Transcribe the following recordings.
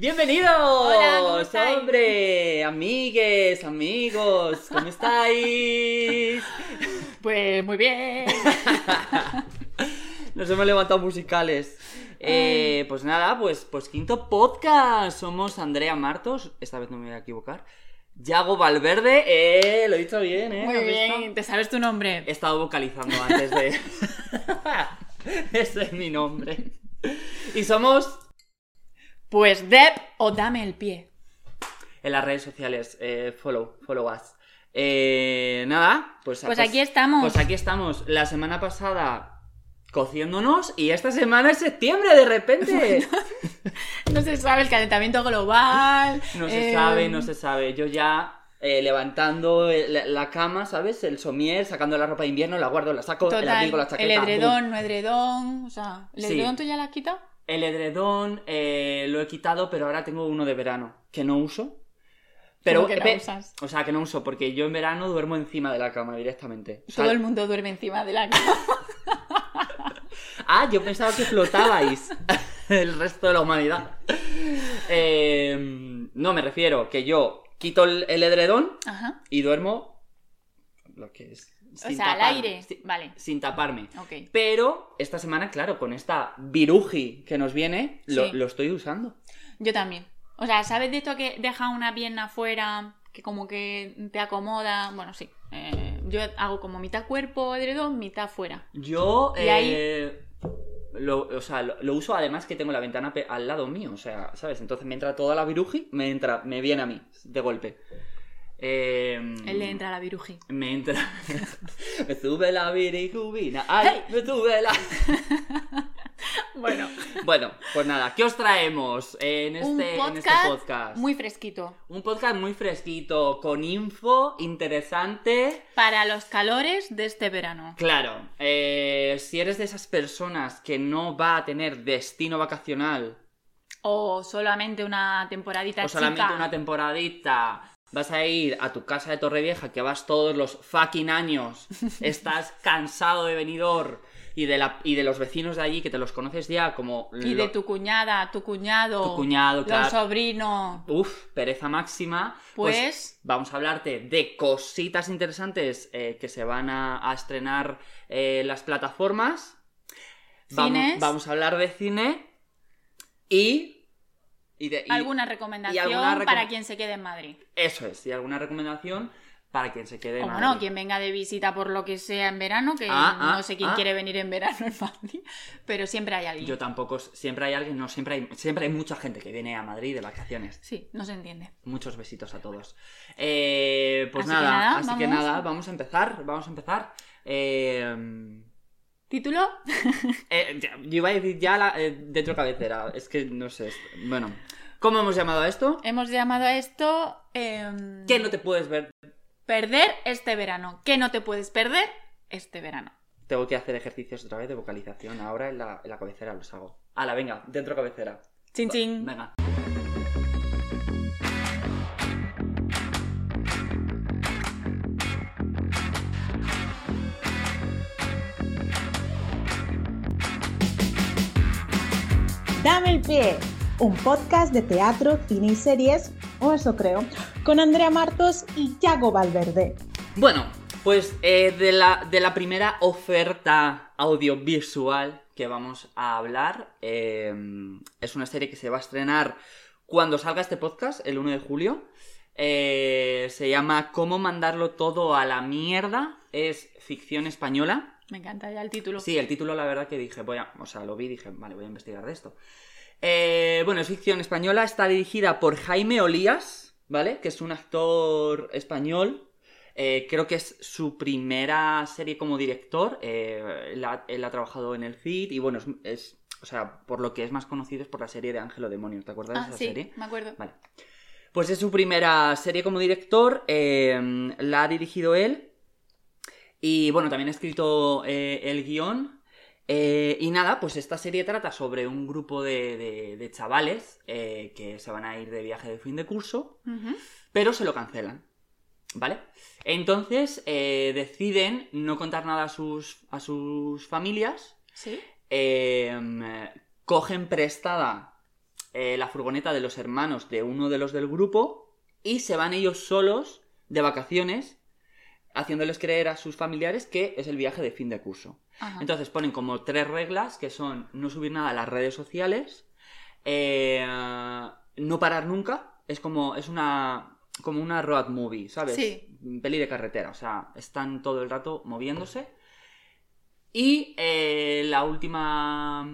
¡Bienvenidos! ¿cómo estáis? ¡Hombre! Amigues, amigos, ¿cómo estáis? Pues muy bien. Nos hemos levantado musicales. Eh, pues nada, pues, pues quinto podcast. Somos Andrea Martos, esta vez no me voy a equivocar. Yago Valverde, eh, lo he dicho bien, eh. Muy ¿Has bien. visto? ¿Te sabes tu nombre? He estado vocalizando antes de. Ese es mi nombre. Y somos Pues Deb o dame el pie. en las redes sociales. eh, follow, follow us. Eh, nada, pues, Pues aquí estamos. Pues aquí estamos. La semana pasada cociéndonos y esta semana es septiembre de repente. No se sabe el calentamiento global. No se eh, sabe, no se sabe. Yo ya eh, levantando el- la, cama, ¿sabes? El somier, sacando la ropa de invierno, la guardo, la saco, la aplico la chaqueta. el ¡pum! edredón, no edredón. O sea, ¿el Sí. edredón tú ya la has quitado? El edredón eh, lo he quitado, pero ahora tengo uno de verano que no uso. Pero, ¿Cómo que no usas? O sea, que no uso, porque yo en verano duermo encima de la cama directamente. O sea, Todo el mundo duerme encima de la cama. Ah, yo pensaba que flotabais el resto de la humanidad. Eh, no, me refiero que yo quito el, el edredón Ajá. y duermo lo que es. O sea, al taparme, aire. sin- Vale. Sin taparme. Ok. Pero esta semana, claro, con esta viruji que nos viene, lo, Sí. lo estoy usando. Yo también. O sea, ¿sabes de esto que deja una pierna afuera, que como que te acomoda? Bueno, sí. Eh, yo hago como mitad cuerpo edredón, mitad fuera. Yo, Y ahí- eh, lo, o sea, lo, lo uso además que tengo la ventana al lado mío, o sea, ¿sabes? Entonces me entra toda la viruji, me entra, me viene a mí, de golpe. Eh, Él le entra a la viruji. Me entra. me sube la viricubina. ¡Ay! Me sube la. Bueno, Bueno, pues nada, ¿qué os traemos en este, un en podcast, este podcast? muy fresquito. Un podcast muy fresquito, con info interesante. Para los calores de este verano. Claro, eh, si eres de esas personas que no va a tener destino vacacional O solamente una temporadita o solamente chica. una temporadita, vas a ir a tu casa de Torrevieja que vas todos los fucking años, estás cansado de venidor y de, la, y de los vecinos de allí que te los conoces ya como... Y lo- de tu cuñada, tu cuñado, Tu cuñado, claro. los sobrinos. Uf, pereza máxima. Pues- vamos a hablarte de cositas interesantes eh, que se van a, a estrenar eh, las plataformas. Vamos, Cines. vamos a hablar de cine y. y de- y- alguna recomendación alguna recom- para quien se quede en Madrid. Eso es, y alguna recomendación para quien se quede en Madrid. bueno, quien venga de visita por lo que sea en verano, que Ah, ah, no sé quién ah. quiere venir en verano en Madrid, pero siempre hay alguien. Yo tampoco. Siempre hay alguien, no, siempre hay, siempre hay mucha gente que viene a Madrid de vacaciones. Sí, no se entiende. Muchos besitos a todos. Eh, pues Así que nada, así que nada, vamos a empezar, vamos a empezar. Eh, ¿Título? eh, ya- yo iba a decir ya la, eh, dentro cabecera, es que no sé, bueno. ¿Cómo hemos llamado a esto? Hemos llamado a esto em, ¿Qué no te puedes ver? perder este verano. ¿Qué no te puedes perder este verano? Tengo que hacer ejercicios otra vez de vocalización, ahora en la, en la cabecera los hago. Hala, venga, dentro cabecera. Chin chin. Venga. Dame el pie, un podcast de teatro, cine y series, o eso creo, con Andrea Martos y Yago Valverde. Bueno, pues eh, de, la, de la primera oferta audiovisual que vamos a hablar, eh, es una serie que se va a estrenar cuando salga este podcast, el 1 de julio. Eh, se llama Cómo mandarlo todo a la mierda. Es ficción española. Me encanta ya el título. Sí, el título la verdad que dije, voy a, o sea, lo vi y dije, vale, voy a investigar de esto. Eh, bueno, es ficción española, está dirigida por Jaime Olías, ¿vale? Que es un actor español. Eh, creo que es su primera serie como director. eh, él, ha, él ha trabajado en el CID y bueno, es, es- o sea, por lo que es más conocido es por la serie de Ángelo Demonio, ¿te acuerdas Ah, de esa sí, serie? me acuerdo. Vale. Pues es su primera serie como director, la ha dirigido él. Y bueno, también ha escrito eh, el guion. Eh, y nada, pues esta serie trata sobre un grupo de, de- de chavales eh, que se van a ir de viaje de fin de curso, pero se lo cancelan. ¿Vale? Entonces deciden no contar nada a sus, a sus familias Sí. eh, cogen prestada la furgoneta de los hermanos de uno de los del grupo y se van ellos solos de vacaciones haciéndoles creer a sus familiares que es el viaje de fin de curso. Ajá. Entonces ponen como tres reglas que son no subir nada a las redes sociales, eh, no parar nunca, es como es una como una road movie, ¿sabes? Sí. Peli de carretera, o sea, están todo el rato moviéndose. Y eh, la última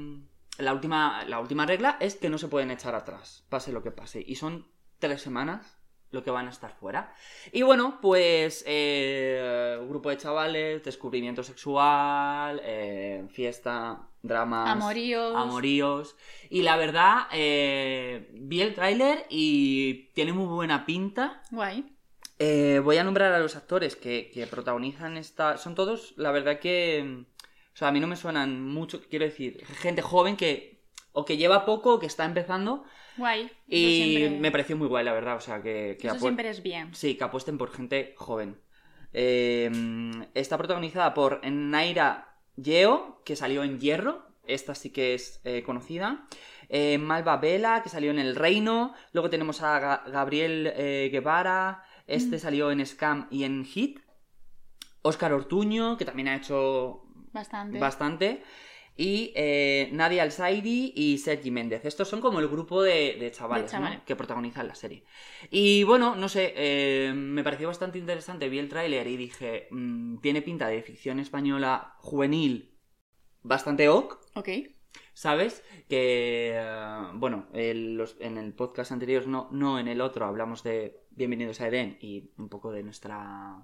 la última la última regla es que no se pueden echar atrás, pase lo que pase, y son tres semanas lo que van a estar fuera. Y bueno, pues eh, grupo de chavales, descubrimiento sexual, eh, fiesta, dramas, Amoríos. amoríos. Y la verdad, eh, vi el tráiler y tiene muy buena pinta. Guay. Eh, voy a nombrar a los actores que, que protagonizan esta... Son todos, la verdad que... O sea, a mí no me suenan mucho, quiero decir, gente joven que o que lleva poco o que está empezando. Guay. Y siempre- me pareció muy guay, la verdad. O sea, que, que Eso siempre es bien. Sí, que apuesten por gente joven. Eh, está protagonizada por Naira Yeo, que salió en Hierro. Esta sí que es eh, conocida. Eh, Malva Vela, que salió en El Reino. Luego tenemos a Ga- Gabriel eh, Guevara. Este Mm. salió en Scam y en Hit. Oscar Ortuño, que también ha hecho Bastante. bastante. Y eh, Nadia Alzairi y Sergi Méndez. Estos son como el grupo de, de chavales, De ¿no? que protagonizan la serie. Y bueno, no sé, eh, me pareció bastante interesante. Vi el tráiler y dije, mm, tiene pinta de ficción española juvenil bastante ok. Ok. ¿Sabes? Que, eh, bueno, el- los- en el podcast anterior, no, no en el otro, hablamos de Bienvenidos a Eden y un poco de nuestra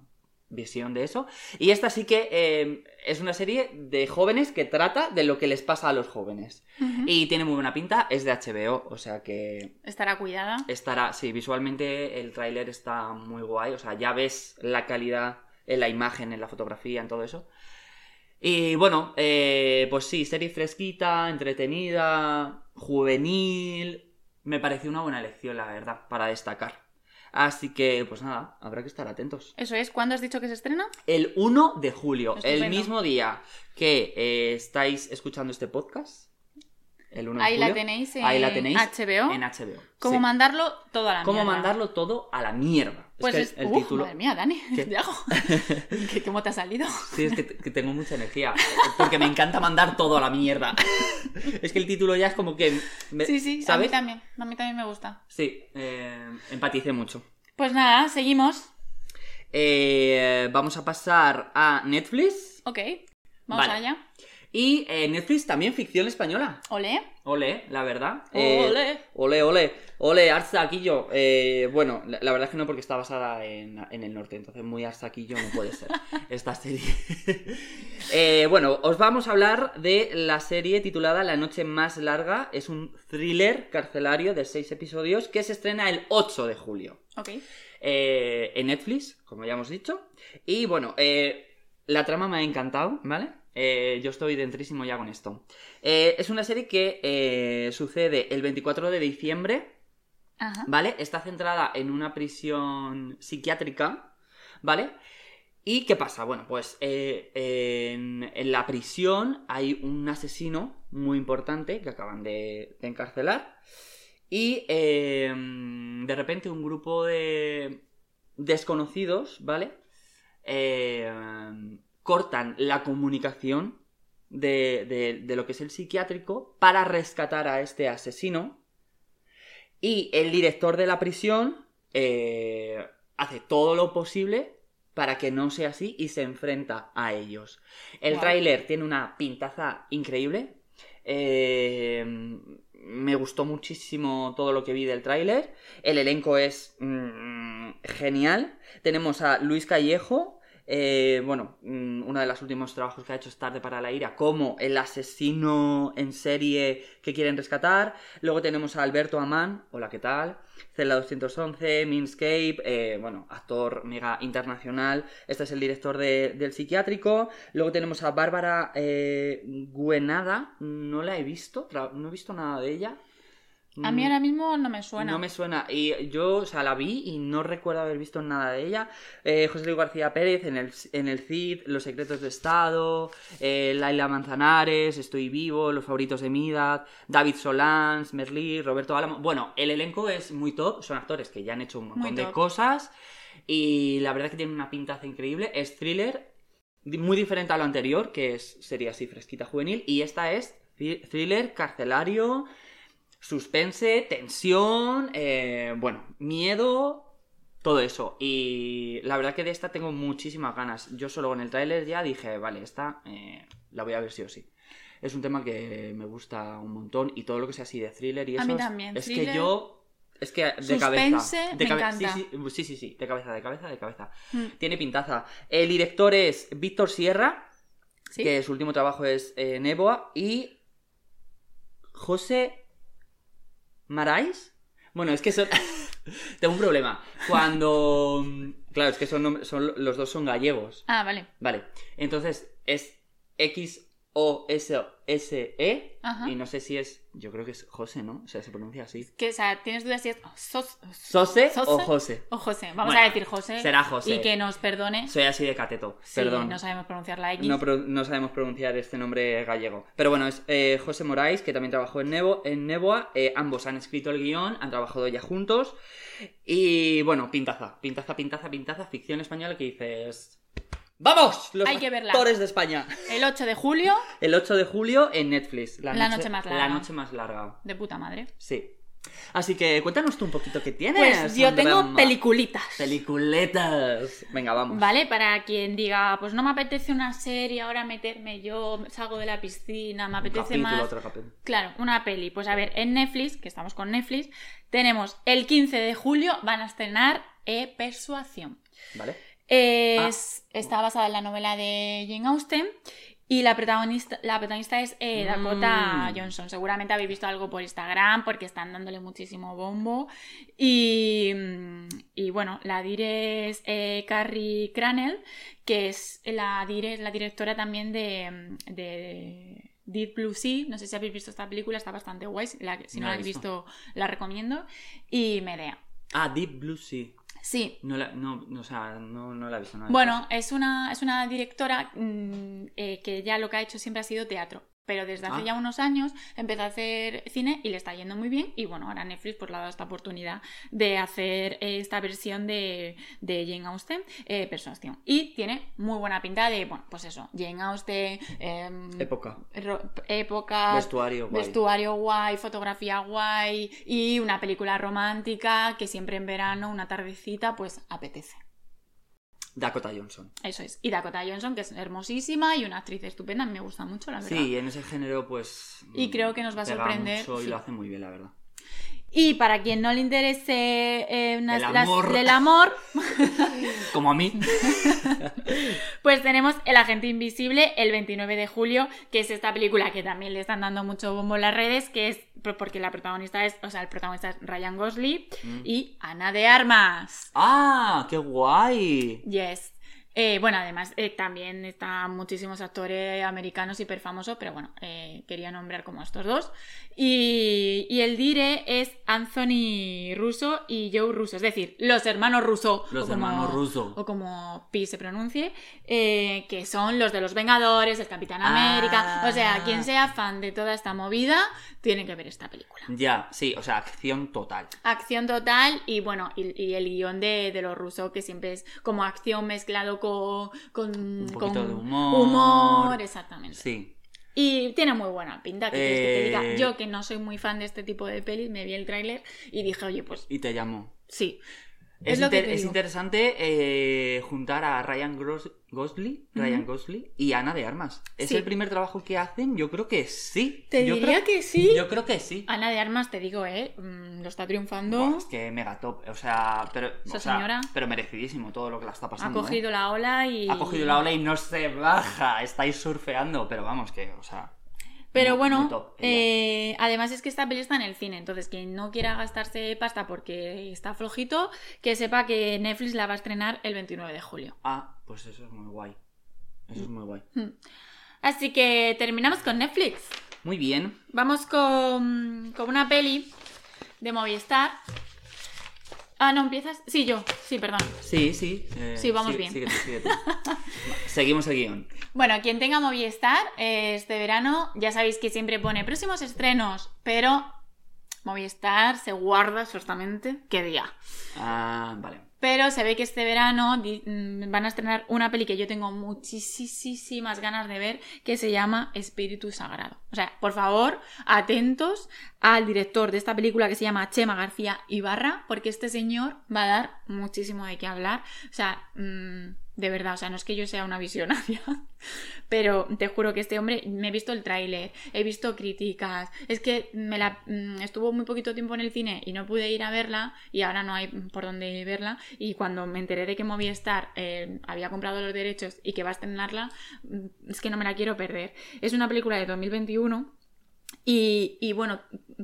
visión de eso. Y esta sí que eh, es una serie de jóvenes que trata de lo que les pasa a los jóvenes. Y tiene muy buena pinta, es de HBO, o sea que Estará cuidada. estará, sí, visualmente el tráiler está muy guay, o sea, ya ves la calidad en la imagen, en la fotografía, en todo eso. Y bueno, eh, pues sí, serie fresquita, entretenida, juvenil. Me pareció una buena elección, la verdad, para destacar. Así que, pues nada, habrá que estar atentos. Eso es. ¿Cuándo has dicho que se estrena? El 1 de julio, Estupendo. el mismo día que eh, estáis escuchando este podcast. El 1 de Ahí la julio, tenéis en ahí la tenéis HBO. En HBO. ¿Cómo sí. mandarlo todo a la ¿Cómo mierda? mandarlo todo a la mierda? Pues es que el, ¡Uf! título. Madre mía, Dani. ¿Qué? ¿Qué hago? ¿Qué- ¿Cómo te ha salido? Sí, es que, que tengo mucha energía. Porque me encanta mandar todo a la mierda. es que el título ya es como que. me- Sí, sí, ¿Sabes? a mí también. A mí también me gusta. Sí, eh, empaticé mucho. Pues nada, seguimos. Eh, vamos a pasar a Netflix. Ok. Vamos Vale. allá. Y eh, Netflix también ficción española. Ole. Ole, la verdad. Eh, Ole. Ole, ole. Ole, Arsaquillo. Eh, bueno, la, la verdad es que no, porque está basada en, en el norte, entonces muy Arsaquillo no puede ser esta serie. Eh, bueno, os vamos a hablar de la serie titulada La noche más larga. Es un thriller carcelario de seis episodios que se estrena el 8 de julio. Ok. Eh, en Netflix, como ya hemos dicho. Y bueno, la trama me ha encantado, ¿vale? Eh, yo estoy dentrísimo ya con esto. Eh, es una serie que eh, sucede el 24 de diciembre, Ajá. ¿vale? Está centrada en una prisión psiquiátrica, ¿vale? ¿Y qué pasa? Bueno, pues en, en la prisión hay un asesino muy importante que acaban de, de encarcelar. Y eh, de repente un grupo de desconocidos, ¿vale? Eh, cortan la comunicación de, de- de lo que es el psiquiátrico para rescatar a este asesino. Y el director de la prisión eh, hace todo lo posible para que no sea así y se enfrenta a ellos. El tráiler tiene una pintaza increíble. Eh, me gustó muchísimo todo lo que vi del tráiler. El elenco es mm, genial. Tenemos a Luis Callejo. Eh, bueno, mm, uno de los últimos trabajos que ha hecho es Tarde para la Ira, como el asesino en serie que quieren rescatar. Luego tenemos a Alberto Amán, hola, ¿qué tal? Celda 211, Minscape, eh, bueno, actor mega internacional. Este es el director de- del psiquiátrico. Luego tenemos a Bárbara eh, Guenada, no la he visto, no he visto nada de ella. A mí ahora mismo no me suena. No me suena. Y yo, o sea, la vi y no recuerdo haber visto nada de ella. Eh, José Luis García Pérez en el, en el CID, Los Secretos de Estado, eh, Laila Manzanares, Estoy Vivo, Los Favoritos de Midad, David Solans, Merlí, Roberto Álamo. Bueno, el elenco es muy top. Son actores que ya han hecho un montón de cosas. Y la verdad que tienen una pintaza increíble. Es thriller, muy diferente a lo anterior, que es, sería así fresquita juvenil. Y esta es thriller carcelario suspense, tensión, eh, bueno, miedo, todo eso. Y la verdad que de esta tengo muchísimas ganas. Yo solo con el tráiler ya dije, vale, esta eh, la voy a ver sí o sí. Es un tema que me gusta un montón y todo lo que sea así de thriller y A eso. mí es- también, Es que yo... Es que de suspense, cabeza. De me cabe- encanta. Sí, sí, sí, sí, sí, de cabeza, de cabeza, de cabeza. Mm, Tiene pintaza. El director es Víctor Sierra, ¿Sí? que su último trabajo es eh, Neboa, y José Marais. Bueno, es que son... Tengo un problema. Cuando... Claro, es que son, son los dos son gallegos. Ah, vale. Vale. Entonces es X O S S E Ajá. y no sé si es, yo creo que es José, ¿no? O sea, se pronuncia así. Que, o sea, tienes dudas si es Sos- ¿Sose, o. José? o José. Vamos Bueno, a decir José. será José. Y que nos perdone. Soy así de cateto. si Perdón. no sabemos pronunciar la X. No, no sabemos pronunciar este nombre gallego. Pero bueno, es eh, José Morais, que también trabajó en, Nebo, en Neboa. Eh, ambos han escrito el guion, han trabajado ya juntos. Y bueno, pintaza, pintaza, pintaza, pintaza. Ficción española que dices... ¡Vamos! Los Hay que verla. actores de España. El 8 de julio, El 8 de julio en Netflix. La, La noche más larga. La noche más larga. de puta madre. Sí. Así que cuéntanos tú un poquito qué tienes. Pues yo tengo peliculitas. Peliculetas. Venga, vamos. Vale, para quien diga, pues no me apetece una serie, ahora meterme yo, salgo de la piscina, me Un apetece capítulo, más. otro capítulo. Claro, una peli. Pues a ver, en Netflix, que estamos con Netflix, tenemos el 15 de julio, van a estrenar eh, Persuasión. ¿Vale? Es, Ah. Está basada en la novela de Jane Austen y la protagonista, la protagonista es eh, Dakota Mm. Johnson. Seguramente habéis visto algo por Instagram porque están dándole muchísimo bombo. Y, mm, y bueno, la dire es eh, Carrie Cranell, que es la, dire, la directora también de, mm, de Deep Blue Sea. No sé si habéis visto esta película, está bastante guay. La- si no No la habéis visto, la recomiendo. Y Medea. Ah, Deep Blue Sea. Sí, No la, no, no, o sea, no, no la he visto. no la he Bueno, visto. es una, es una directora mm, eh, que ya lo que ha hecho siempre ha sido teatro. Pero desde hace Ah. ya unos años empezó a hacer cine y le está yendo muy bien. Y bueno, ahora Netflix pues, le ha dado esta oportunidad de hacer esta versión de, de Jane Austen, eh, Persuasión. Y tiene muy buena pinta de, bueno, pues eso, Jane Austen, em, Época. época, Vestuario, guay. vestuario guay, fotografía guay y una película romántica que siempre en verano, una tardecita, pues apetece. Dakota Johnson. Eso es. Y Dakota Johnson, que es hermosísima y una actriz estupenda, me gusta mucho, la verdad. Sí, en ese género, pues. Y creo que nos va a sorprender, mucho y sí. lo hace muy bien, la verdad. Y para quien no le interese eh, unas- El las- amor. el amor, Como a mí. pues tenemos El Agente Invisible el 29 de julio, que es esta película que también le están dando mucho bombo en las redes, que es porque la protagonista es, o sea, el protagonista es Ryan Gosling Mm. y Ana de Armas. ¡Ah! ¡Qué guay! Yes. Eh, bueno, además eh, también están muchísimos actores americanos hiper famosos, pero bueno, eh, quería nombrar como estos dos. Y, y el dire es Anthony Russo y Joe Russo, es decir, los hermanos Russo. Los o como- hermanos Russo. O como Pi se pronuncie, que son los de los Vengadores, el Capitán Ah. América. O sea, quien sea fan de toda esta movida, tiene que ver esta película. Ya, sí, o sea, acción total. Acción total y bueno, y, y el guion de, de los rusos que siempre es como acción mezclado con, con, Un con poquito de humor. humor, exactamente. Sí. Y tiene muy buena pinta, que quieres que te diga. Eh, Yo que no soy muy fan de este tipo de pelis, me vi el tráiler y dije, oye, pues Y te llamo. sí. Es, inter- interesante eh, juntar a Ryan Gros- Gosling, Ryan. Gosling y Ana de Armas. ¿Es Sí. el primer trabajo que hacen? Yo creo que sí. Te Yo diría creo- que sí. Yo creo que sí. Ana de Armas, te digo, eh, mm, lo está triunfando. Buah, es que mega top. O sea, pero, Esa o sea, señora. pero merecidísimo todo lo que la está ha pasando. ¿eh? cogido la ola y. Ha cogido la ola y no se baja. Estáis surfeando, pero vamos, que, o sea. Pero bueno, top, eh, además es que esta peli está en el cine, entonces quien no quiera gastarse pasta porque está flojito, que sepa que Netflix la va a estrenar el 29 de julio. Ah, pues eso es muy guay. Eso es muy guay. Hmm. Así que terminamos con Netflix. Muy bien. Vamos con, con una peli de Movistar. Ah, no, empiezas. Sí, yo. Sí, perdón. Sí, sí. eh, Sí, vamos sigue- bien. sigue tú. Seguimos el guion. Bueno, quien tenga Movistar eh, este verano, ya sabéis que siempre pone próximos estrenos, pero Movistar se guarda exactamente qué día. Ah, vale. Pero se ve que este verano mm, van a estrenar una peli que yo tengo muchísimas ganas de ver, que se llama Espíritu Sagrado. O sea, por favor, atentos al director de esta película que se llama Chema García Ibarra, porque este señor va a dar muchísimo de qué hablar. O sea, mm, de verdad, o sea, no es que yo sea una visionaria, pero te juro que este hombre, me he visto el tráiler, he visto críticas, es que me la mm, estuvo muy poquito tiempo en el cine y no pude ir a verla y ahora no hay por dónde verla y cuando me enteré de que Movistar eh, había comprado los derechos y que va a estrenarla, mm, es que no me la quiero perder. Es una película de 2021 y, y, bueno,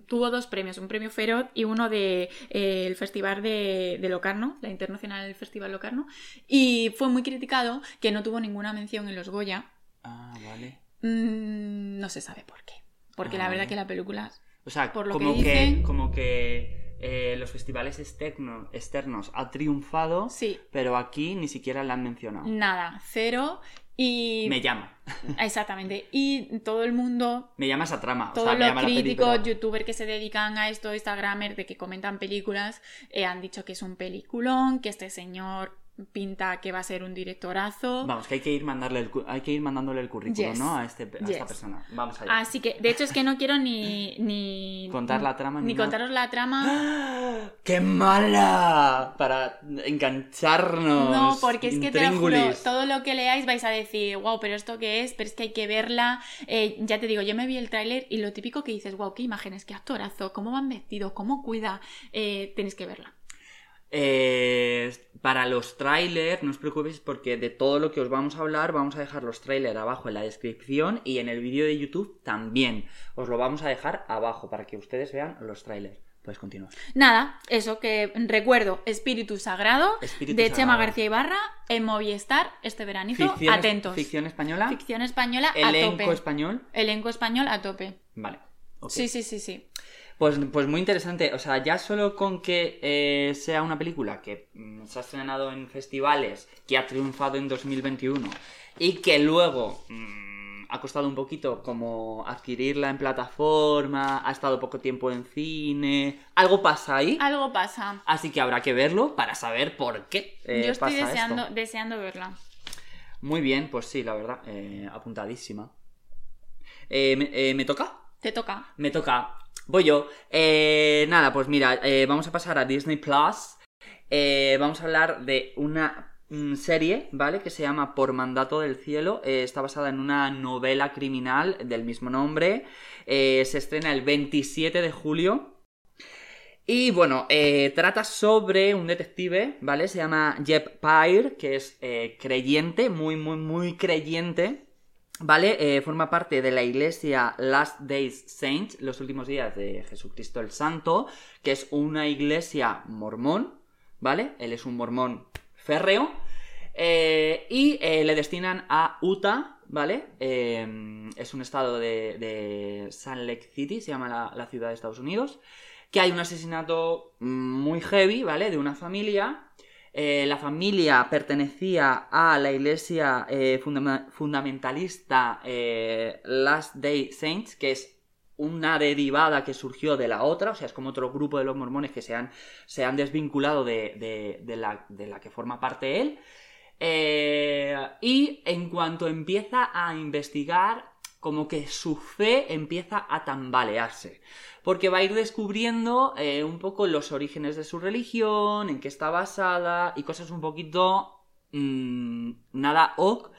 tuvo dos premios, un premio Feroz y uno del de, eh, Festival de, de, Locarno, la Internacional del Festival Locarno, y fue muy criticado que no tuvo ninguna mención en los Goya. Ah, vale. Mm, no se sabe por qué. Porque Ah, la verdad vale. que la película... O sea, Por lo como que como que eh, los festivales externo- externos ha triunfado, Sí, pero aquí ni siquiera la han mencionado. nada, cero. Y... Me llama. Exactamente. Y todo el mundo Me llama esa trama. o Todos sea, me los llama críticos, youtubers que se dedican a esto, instagramers, de que comentan películas, eh, han dicho que es un peliculón, que este señor pinta que va a ser un directorazo. Vamos, que hay que ir mandarle el hay que ir mandándole el currículum, Yes. ¿no? A, este, a Yes. esta persona. Vamos allá. Así que, de hecho, es que no quiero ni. ni Contar la trama ni Ni contaros la trama. ¡Ah! ¡Qué mala! Para engancharnos. No, porque es que te lo juro, todo lo que leáis vais a decir, wow, pero esto qué es, pero es que hay que verla. Eh, ya te digo, yo me vi el tráiler y lo típico que dices, wow, qué imágenes, qué actorazo, cómo van vestidos, cómo cuida, eh, tenéis que verla. Eh, para los trailers, no os preocupéis porque de todo lo que os vamos a hablar, vamos a dejar los trailers abajo en la descripción y en el vídeo de YouTube también. Os lo vamos a dejar abajo para que ustedes vean los trailers. Puedes continuar. Nada, eso que recuerdo, Espíritu Sagrado Espíritu de Chema. García Ibarra en Movistar este veranito. Ficción, Atentos. Ficción española. Ficción española a elenco tope. español. Elenco español a tope. Vale. Sí, sí, sí, sí. Pues, pues muy interesante. O sea, ya solo con que eh, sea una película que mm, se ha estrenado en festivales, que ha triunfado en 2021 y que luego mm, ha costado un poquito como adquirirla en plataforma, ha estado poco tiempo en cine, algo pasa ahí. Algo pasa. Así que habrá que verlo para saber por qué eh, Yo estoy pasa deseando, esto. deseando verla. Muy bien, pues sí, la verdad, eh, apuntadísima. Eh, me- eh, ¿Me toca? Te toca. Me toca. Voy yo. Eh, nada, pues mira, eh, vamos a pasar a Disney Plus. Eh, vamos a hablar de una mm, serie, ¿vale? Que se llama Por Mandato del Cielo. Eh, está basada en una novela criminal del mismo nombre. Se estrena el 27 de julio. Y bueno, trata sobre un detective, ¿vale? Se llama Jeb Pyre, que es creyente, muy, muy, muy creyente. ¿Vale? Eh, forma parte de la iglesia Last Days Saints, los últimos días de Jesucristo el Santo, que es una iglesia mormón, ¿vale? Él es un mormón férreo. eh, y eh, le destinan a Utah, ¿vale? Es un estado de, de Salt Lake City, se llama la, la ciudad de Estados Unidos. Que hay un asesinato muy heavy, ¿vale? De una familia. Eh, la familia pertenecía a la iglesia eh, fundamentalista eh, Last Day Saints, que es una derivada que surgió de la otra, o sea, es como otro grupo de los mormones que se han, se han desvinculado de, de- la, de la que forma parte él. Y en cuanto empieza a investigar, como que su fe empieza a tambalearse. Porque va a ir descubriendo eh, un poco los orígenes de su religión, en qué está basada y cosas un poquito mm, nada ok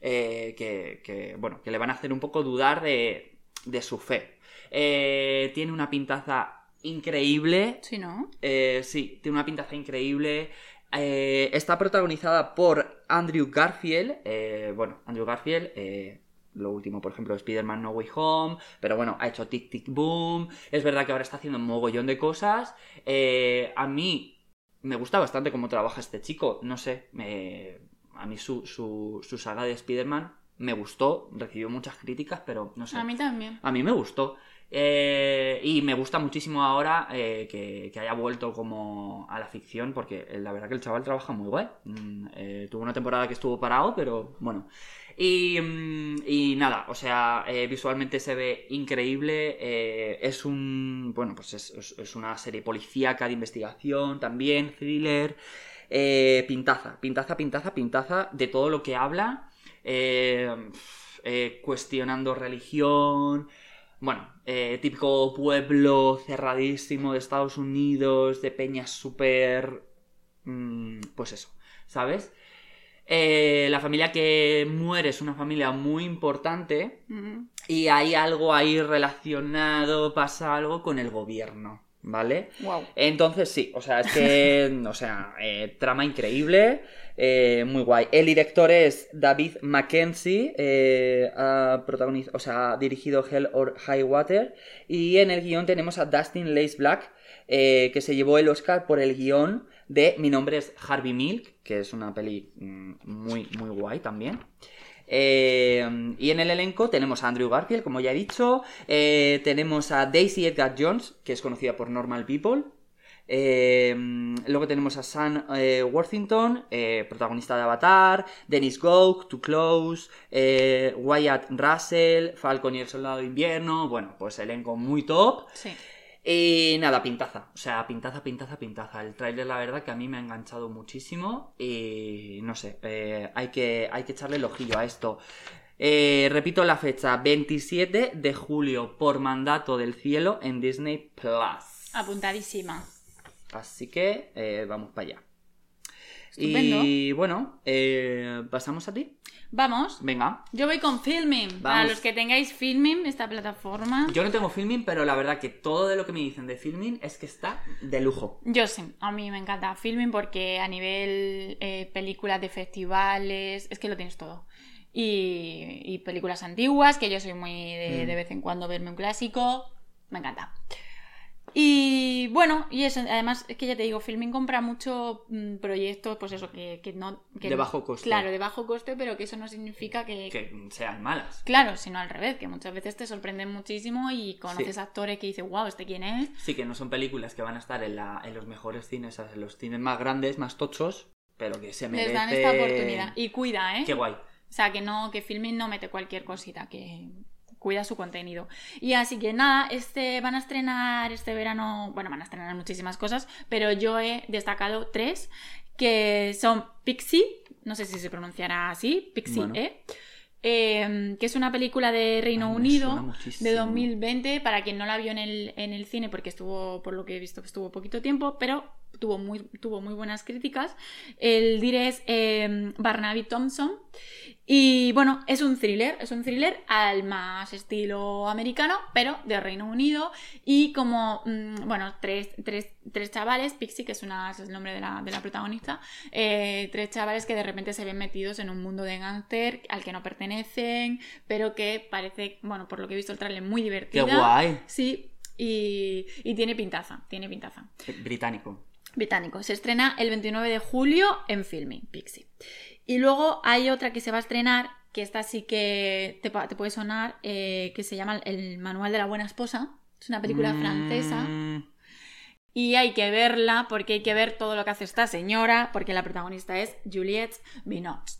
eh, que, que, bueno, que le van a hacer un poco dudar de, de su fe. Eh, tiene una pintaza increíble, Sí, ¿no? eh, sí, tiene una pintaza increíble. Eh, está protagonizada por Andrew Garfield. eh, bueno, Andrew Garfield, lo último, por ejemplo, Spider-Man No Way Home. Pero bueno, ha hecho Tic Tic Boom. Es verdad que ahora está haciendo un mogollón de cosas. Eh, a mí me gusta bastante cómo trabaja este chico. No sé, me- a mí su, su, su saga de Spider-Man me gustó. Recibió muchas críticas, pero no sé. A mí también. A mí me gustó. Eh, y me gusta muchísimo ahora eh, que, que haya vuelto como a la ficción, porque la verdad que el chaval trabaja muy guay. Mm, eh, tuvo una temporada que estuvo parado, pero bueno. Y, mm, y nada, o sea, eh, visualmente se ve increíble. eh, es un. Bueno, pues es, es- una serie policíaca de investigación también, thriller. eh, pintaza, pintaza, pintaza, pintaza de todo lo que habla. eh, eh, cuestionando religión. Bueno, típico pueblo cerradísimo de Estados Unidos, de peñas súper. mm, pues eso, ¿sabes? Eh, la familia que muere es una familia muy importante y hay algo ahí relacionado, pasa algo con el gobierno, ¿vale? Wow. Entonces sí, o sea, es que, o sea, eh, trama increíble, eh, muy guay. El director es David Mackenzie, ha protagoniz- o sea, ha dirigido Hell or High Water y en el guion tenemos a Dustin Lace Black, que se llevó el Oscar por el guion de Mi nombre es Harvey Milk, que es una peli mm, muy, muy guay también. Eh, y en el elenco tenemos a Andrew Garfield, como ya he dicho. eh, tenemos a Daisy Edgar Jones, que es conocida por Normal People. eh, luego tenemos a Sam eh, Worthington, eh, protagonista de Avatar. Dennis Gough, Too Close. eh, Wyatt Russell, Falcon y el Soldado de Invierno. Bueno, pues elenco muy top. Sí. Y nada, pintaza. O sea, pintaza, pintaza, pintaza. El tráiler, la verdad, que a mí me ha enganchado muchísimo. Y no sé, eh, hay, que, hay que echarle el ojillo a esto. Eh, repito la fecha, 27 de julio, por mandato del cielo en Disney Plus. Apuntadísima. Así que eh, vamos para allá. Estupendo. Y bueno, eh, pasamos a ti. Vamos. Venga. Yo voy con Filming. Para Vamos. los que tengáis Filming, esta plataforma. Yo no tengo filming, pero la verdad que todo de lo que me dicen de filming es que está de lujo. Yo sí, a mí me encanta Filming porque a nivel eh, películas de festivales, es que lo tienes todo. Y, y películas antiguas, que yo soy muy de, Mm. de vez en cuando verme un clásico, me encanta. Y bueno, y eso, además es que ya te digo, Filming compra muchos proyectos, pues eso, que, que no... Que De bajo coste. Claro, de bajo coste, pero que eso no significa que... Que sean malas. Claro, sino al revés, que muchas veces te sorprenden muchísimo y conoces Sí. actores que dices, wow, ¿este quién es? Sí, que no son películas que van a estar en, la, en los mejores cines, o sea, en los cines más grandes, más tochos, pero que se merece... Les dan esta oportunidad. Y cuida, ¿eh? Qué guay. O sea, que no, que Filmin no mete cualquier cosita, que cuida su contenido. Y así que nada, este van a estrenar este verano, bueno, van a estrenar muchísimas cosas, pero yo he destacado tres que son Pixie, no sé si se pronunciará así, Pixie, Bueno. ¿eh? Eh, que es una película de Reino Ay, Unido de 2020 para quien no la vio en el, en el cine porque estuvo por lo que he visto estuvo poquito tiempo pero tuvo muy, tuvo muy buenas críticas el dire es eh, Barnaby Thompson y bueno es un thriller es un thriller al más estilo americano pero de Reino Unido y como mm, bueno tres, tres, tres chavales Pixie que es, una, es el nombre de la, de la protagonista eh, tres chavales que de repente se ven metidos en un mundo de gángster al que no pertenecen, pero que parece, bueno, por lo que he visto el trailer, muy Qué divertida. guay. Sí, y, y tiene pintaza, tiene pintaza. Británico. Británico. Se estrena el 29 de julio en Filming, Pixie. Y luego hay otra que se va a estrenar, que esta sí que te, te puede sonar, eh, que se llama El Manual de la Buena Esposa. Es una película Mm, francesa. Y hay que verla porque hay que ver todo lo que hace esta señora, porque la protagonista es Juliette Binoche.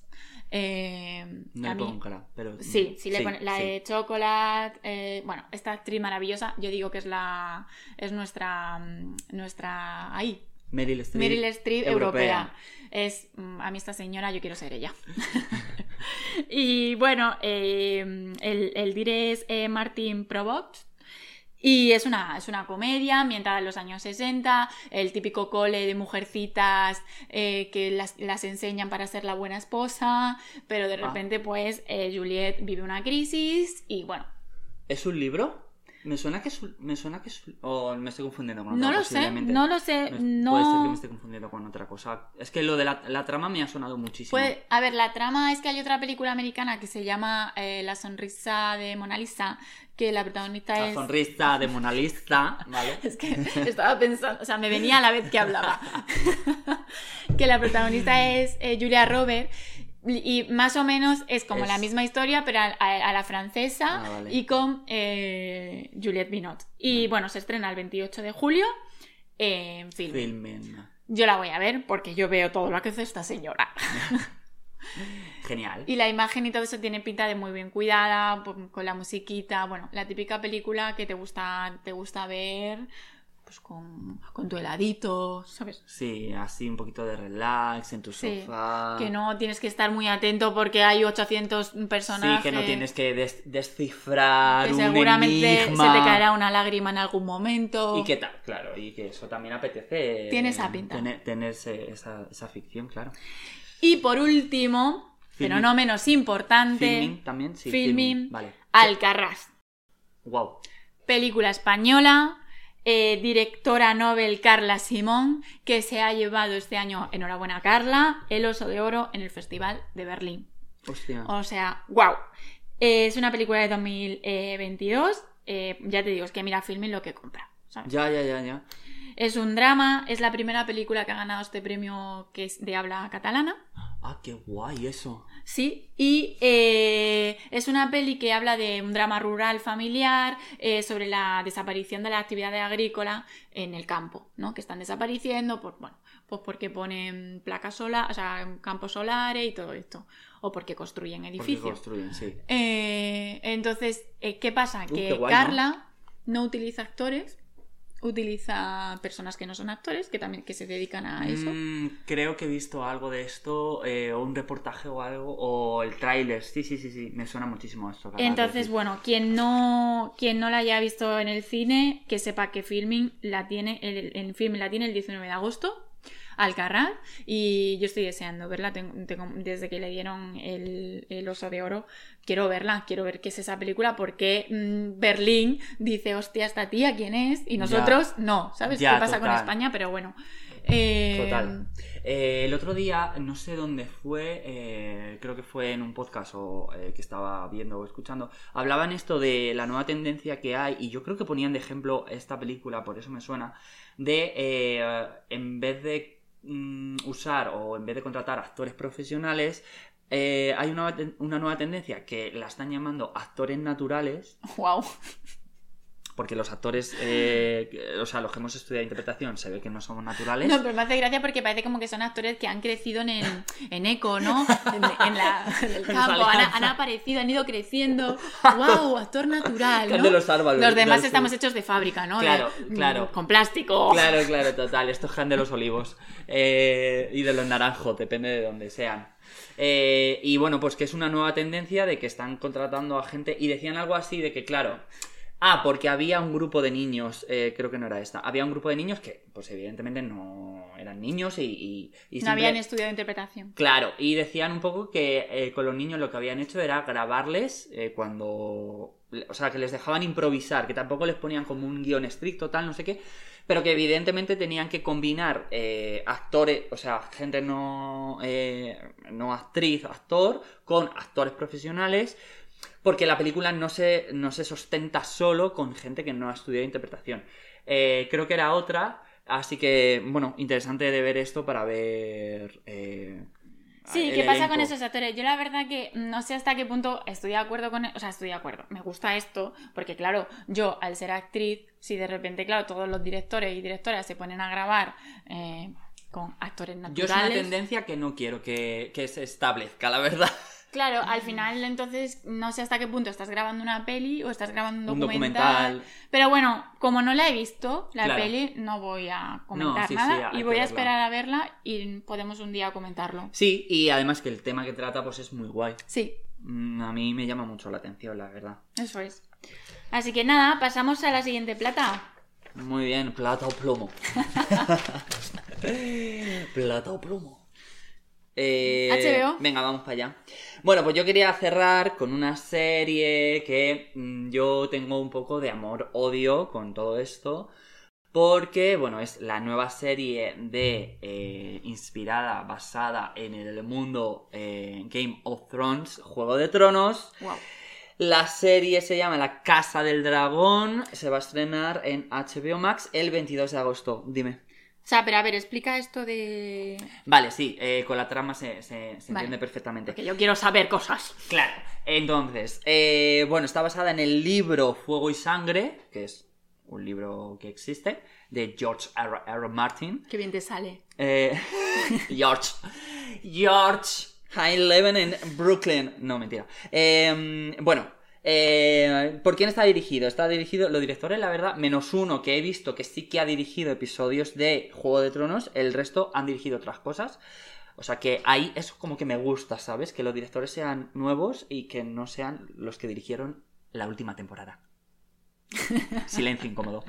Eh, No mí- cara, pero... Sí, sí, le pone la sí. de Chocolate. eh, bueno, esta actriz maravillosa, yo digo que es la. es nuestra. mm, nuestra. ahí. Meryl Streep. Meryl Streep europea. Es. mm, a mí esta señora, yo quiero ser ella. y bueno, eh, el, el dire es eh, Martin Probot. Y es una, es una comedia ambientada en los años 60, el típico cole de mujercitas eh, que las, las enseñan para ser la buena esposa, pero de Ah. repente pues eh, Juliet vive una crisis y bueno, ¿Es un libro? Me suena que es. Me suena que es O me estoy confundiendo con otra no lo sé, no lo sé, no... Puede ser que me esté confundiendo con otra cosa. Es que lo de la, la trama me ha sonado muchísimo. Puede- a ver, la trama es que hay otra película americana que se llama eh, La sonrisa de Mona Lisa, que la protagonista La es... sonrisa de Mona Lisa, ¿vale? Es que estaba pensando, o sea, me venía a la vez que hablaba. que la protagonista es eh, Julia Roberts Y más o menos es como Es- la misma historia, pero a, a- a la francesa Ah, vale. y con eh, Juliette Binot. Y bueno, se estrena el 28 de julio en film. Filmen. Yo la voy a ver porque yo veo todo lo que hace esta señora. Genial. Y la imagen y todo eso tiene pinta de muy bien cuidada, con la musiquita, bueno, la típica película que te gusta, te gusta ver, pues con, con tu heladito, ¿sabes? Sí, así un poquito de relax en tu Sí, sofá. Que no tienes que estar muy atento porque hay 800 personajes. Sí, que no tienes que des- descifrar que un seguramente enigma. se te caerá una lágrima en algún momento. Y qué tal, claro, y que eso también apetece. Tiene esa pinta. Tener, tener ese- esa, esa ficción, claro. Y por último, pero no menos importante, Filming también, sí. Filming. Vale. Alcarrás. Wow. película española, eh, directora Nobel Carla Simón, que se ha llevado este año, enhorabuena Carla, el Oso de Oro en el Festival de Berlín. Hostia. O sea, wow. es una película de 2022. eh, ya te digo, es que mira Filming lo que compra. ¿sabes? Ya, ya, ya, ya. Es un drama, es la primera película que ha ganado este premio que es de habla catalana. Ah, qué guay eso. Sí, y eh, es una peli que habla de un drama rural familiar eh, sobre la desaparición de la actividad agrícola en el campo, ¿no? Que están desapareciendo por, bueno, pues porque ponen placas solares, o sea, campos solares y todo esto, o porque construyen Porque edificios. construyen, sí. Eh, entonces, eh, ¿qué pasa? Uh, que qué guay, ¿no? Carla ¿no? utiliza actores, utiliza personas que no son actores, que también que se dedican a eso. Mm, creo que he visto algo de esto, eh, o un reportaje o algo, o el tráiler. Sí, sí, sí, sí. Me suena muchísimo esto. de Entonces, bueno, quien no, quien no la haya visto en el cine, que sepa que Filming la tiene, el, el Filming la tiene el 19 de agosto, Alcarraz, y yo estoy deseando verla, tengo- tengo- desde que le dieron el, el Oso de Oro, quiero verla, quiero ver qué es esa película, porque mm, Berlín dice, hostia, esta tía, ¿quién es? Y nosotros no, ¿sabes Ya, qué pasa con. España? Pero bueno. eh, Total. Eh, el otro día, no sé dónde fue, eh, creo que fue en un podcast o, eh, que estaba viendo o escuchando, hablaban esto de la nueva tendencia que hay, y yo creo que ponían de ejemplo esta película, por eso me suena, de en vez de mm, usar o en vez de contratar actores profesionales, eh, hay una, una nueva tendencia que la están llamando actores naturales, Wow. Porque los actores, eh, o sea, los que hemos estudiado interpretación, se ve que no somos naturales. No, pero me hace gracia porque parece como que son actores que han crecido en, el- en eco, ¿no? En, en la- en el campo, han, aparecido, han ido creciendo. ¡Wow! Actor natural, ¿no? de los árboles, Los demás estamos hechos de fábrica, ¿no? Claro, De- claro. mm, Con plástico. Claro, claro, total. Estos han de los olivos. Eh, y de los naranjos, depende de dónde sean. Eh, y bueno, pues que es una nueva tendencia de que están contratando a gente. Y decían algo así de que, claro. Ah, porque había un grupo de niños, eh, creo que no era esta. Había un grupo de niños que, pues evidentemente no eran niños y. y- y No siempre- habían estudiado interpretación. Claro, y decían un poco que eh, con los niños lo que habían hecho era grabarles eh, cuando... O sea, que les dejaban improvisar, que tampoco les ponían como un guion estricto, tal, no sé qué, pero que evidentemente tenían que combinar eh, actores, o sea, gente no, eh, no actriz, actor, con actores profesionales, porque la película no se, no se sustenta solo con gente que no ha estudiado interpretación. Eh, creo que era otra, así que, bueno, interesante de ver esto para ver... eh, Sí, ¿qué pasa con esos actores? Yo la verdad que no sé hasta qué punto estoy de acuerdo con... O sea, estoy de acuerdo. Me gusta esto porque, claro, yo al ser actriz, si de repente, claro, todos los directores y directoras se ponen a grabar eh, con actores Yo naturales... es una tendencia que no quiero que, que se establezca, la verdad. Claro, al final entonces no sé hasta qué punto estás grabando una peli o estás grabando un Un documental. documental. Pero bueno, como no la he visto, la Claro. peli, no voy a comentar sí, nada y voy a esperar a verla y podemos un día comentarlo. Sí, y además que el tema que trata pues es muy guay. Sí, Mm, A mí me llama mucho la atención, la verdad. eso es. Así que nada, pasamos a la siguiente plata. Muy bien, plata o plomo. plata o plomo. Eh, HBO. Venga, vamos para allá. Bueno, pues yo quería cerrar con una serie que mm, yo tengo un poco de amor-odio con todo esto. Porque, bueno, es la nueva serie de eh, inspirada, basada en el mundo eh, Game of Thrones, Juego de Tronos. Wow. La serie se llama La Casa del Dragón. Se va a estrenar en HBO Max el 22 de agosto. Dime. Sea, pero a ver, explica esto de... Vale, sí, eh, con la trama se, se- se Vale. entiende perfectamente. Porque yo quiero saber cosas. Claro. Entonces, eh, bueno, está basada en el libro Fuego y Sangre, que es un libro que existe, de George R. R. Martin. Qué bien te sale. Eh, George. George. I live in Brooklyn. No, mentira. Eh, bueno, eh, ¿por quién está dirigido? Está dirigido, los directores, la verdad, menos uno que he visto que sí que ha dirigido episodios de Juego de Tronos, el resto han dirigido otras cosas. O sea que ahí eso como que me gusta, ¿sabes? Que los directores sean nuevos y que no sean los que dirigieron la última temporada. Silencio incómodo.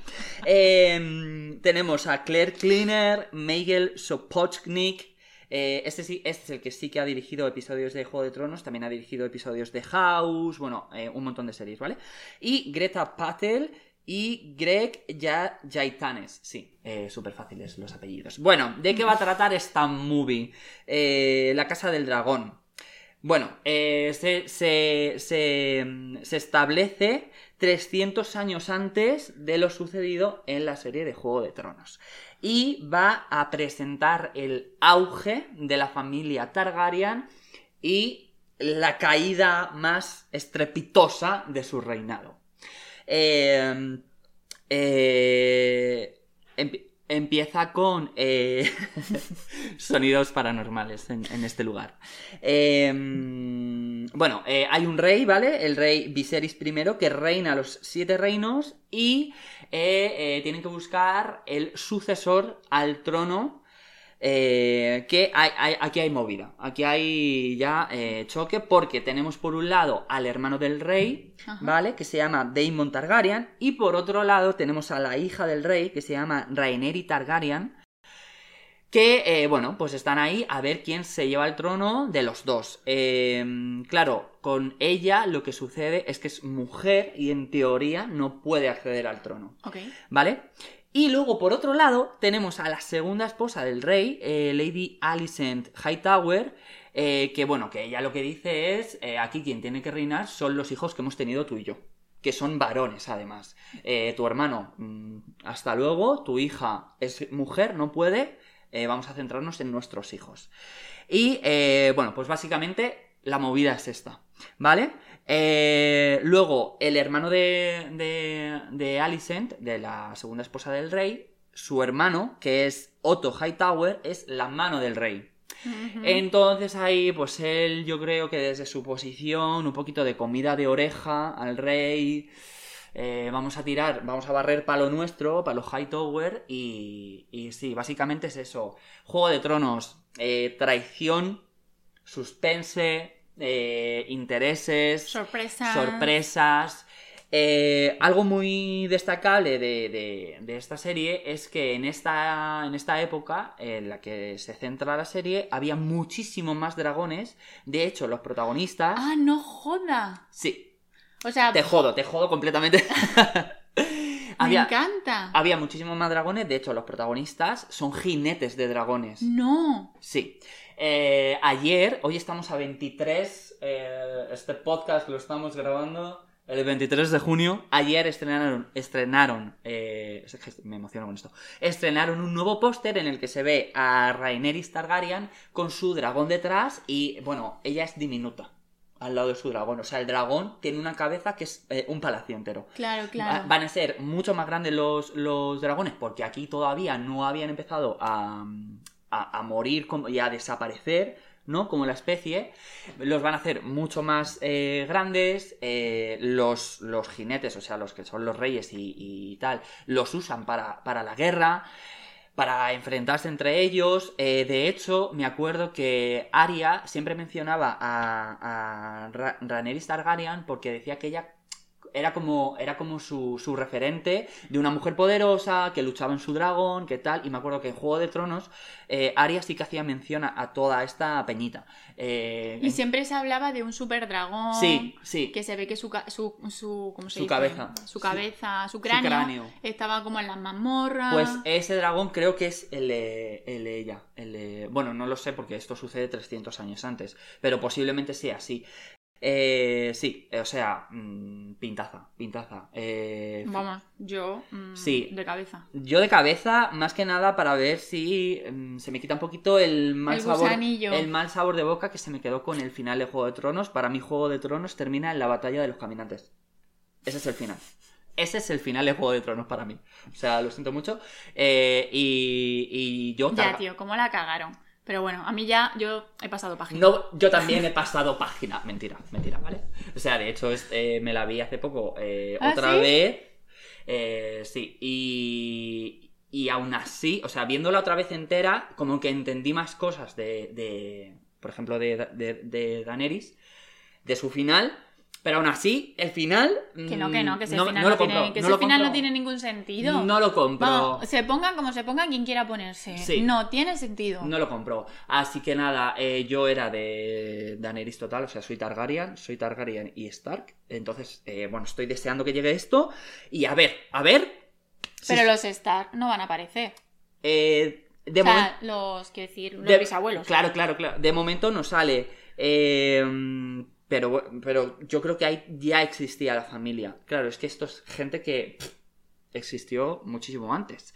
Eh, tenemos a Claire Cleaner, Miguel Sopochnik. Eh, este, sí, este es el que sí que ha dirigido episodios de Juego de Tronos, también ha dirigido episodios de House, bueno, eh, un montón de series, ¿vale? Y Greta Patel y Greg ya Yaitanes. Sí, eh, súper fáciles los apellidos. Bueno, ¿de qué va a tratar esta movie? La Casa del Dragón. Bueno, eh, se, se, se, mm, se establece 300 años antes de lo sucedido en la serie de Juego de Tronos. Y va a presentar el auge de la familia Targaryen y la caída más estrepitosa de su reinado. Eh, eh, empieza con eh, sonidos paranormales en, este lugar. Eh, bueno, eh, hay un rey, ¿vale? El rey Viserys I que reina los siete reinos y eh, tienen que buscar el sucesor al trono. Eh, que hay, hay- aquí hay movida, aquí hay ya eh, choque porque tenemos por un lado al hermano del rey, Ajá. ¿vale? Que se llama Daemon Targaryen y por otro lado tenemos a la hija del rey que se llama Rhaenyra Targaryen que, eh, bueno, pues están ahí a ver quién se lleva el trono de los dos. Claro, con ella lo que sucede es que es mujer y en teoría no puede acceder al trono. Ok. ¿Vale? Y luego, por otro lado, tenemos a la segunda esposa del rey, eh, Lady Alicent Hightower, eh, que bueno, que ella lo que dice es, eh, aquí quien tiene que reinar son los hijos que hemos tenido tú y yo, que son varones además. Tu hermano, mm, hasta luego, tu hija es mujer, no puede, vamos a centrarnos en nuestros hijos. Y bueno, pues básicamente la movida es esta, ¿vale? Eh, luego, el hermano de, de, de Alicent, de la segunda esposa del rey, su hermano, que es Otto Hightower, es la mano del rey. Entonces ahí, pues él, yo creo que desde su posición, un poquito de comida de oreja al rey, eh, vamos a tirar, vamos a barrer palo nuestro, palo Hightower, y, y sí, básicamente es eso. Juego de Tronos, eh, traición, suspense, eh, intereses, Sorpresa. sorpresas. Eh, algo muy destacable de, de- de esta serie es que en esta, en esta época en la que se centra la serie había muchísimo más dragones. De hecho, los protagonistas... Ah, no joda. Sí, O sea, te jodo, te jodo completamente. me había, encanta. había muchísimos más dragones. De hecho, los protagonistas son jinetes de dragones. No. Sí. Eh, ayer, hoy estamos a 23, eh, este podcast lo estamos grabando el 23 de junio. Ayer estrenaron, estrenaron, eh, me emociono con esto, estrenaron un nuevo póster en el que se ve a Rhaenyra Targaryen con su dragón detrás y, bueno, ella es diminuta al lado de su dragón. O sea, el dragón tiene una cabeza que es eh, un palacio entero. Claro, Va- claro. Van a ser mucho más grandes los, los dragones porque aquí todavía no habían empezado a, a, a morir como- y a desaparecer, ¿no? Como la especie. Los van a hacer mucho más eh, grandes. eh, los, los jinetes, o sea, los que son los reyes y, y tal, los usan para, para la guerra. Para enfrentarse entre ellos. Eh, de hecho, me acuerdo que Arya siempre mencionaba a, a Ra- Rhaenyra Targaryen porque decía que ella era como, era como su, su referente de una mujer poderosa que luchaba en su dragón, que tal. Y me acuerdo que en Juego de Tronos, eh, Arya sí que hacía mención a, toda esta peñita. Eh, Y en- siempre se hablaba de un super dragón. Sí, sí. Que se ve que su, su, su, ¿cómo se Su dice? cabeza. Su cabeza, su Su cráneo, cráneo. estaba como en las mazmorras. Pues ese dragón creo que es el de, el ella. El bueno, no lo sé porque esto sucede 300 años antes, pero posiblemente sea así. Eh, sí, o sea, mm, pintaza, pintaza. Eh, Vamos, yo mm, Sí. de cabeza. Yo de cabeza, más que nada para ver si mm, se me quita un poquito el mal El sabor. gusanillo. El mal sabor de boca que se me quedó con el final de Juego de Tronos. Para mí, Juego de Tronos termina en la batalla de los caminantes. Ese es el final. Ese es el final de Juego de Tronos para mí. O sea, lo siento mucho. Eh, y, y yo. Ya, tío, cómo la cagaron. Pero bueno, a mí ya, yo he pasado página. No, yo también he pasado página. Mentira, mentira, ¿vale? O sea, de hecho, es- eh, me la vi hace poco eh, ¿Ah, otra sí? vez. Eh, sí, y, y aún así, o sea, viéndola otra vez entera, como que entendí más cosas de, de por ejemplo, de, de, de Daenerys, de su final. Pero aún así, el final. Que no, que no, que ese mm, final, no no, lo tiene, compro, que no ese final no compro. tiene ningún sentido. No lo compro. Vamos, se ponga como se ponga quien quiera ponerse. Sí. No tiene sentido. No lo compró. Así que nada, eh, yo era de Daenerys total, o sea, soy Targaryen, soy Targaryen y Stark. Entonces, eh, bueno, estoy deseando que llegue esto. Y a ver, a ver. si- Pero los Stark no van a aparecer. eh, de o sea, momento. los, quiero decir, los de- bisabuelos. Claro, claro, claro. De momento no sale. Eh, pero, pero yo creo que ahí ya existía la familia. Claro, es que esto es gente que pff, existió muchísimo antes.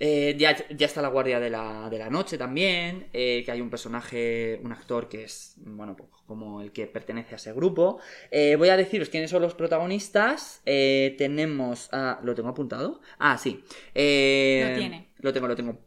Eh, ya, ya está la Guardia de la, de la Noche también, eh, que hay un personaje, un actor que es, bueno, pues, como el que pertenece a ese grupo. Eh, voy a deciros quiénes son los protagonistas. Tenemos a... ¿Lo tengo apuntado? Ah, sí. Lo tiene. Lo tengo, lo tengo.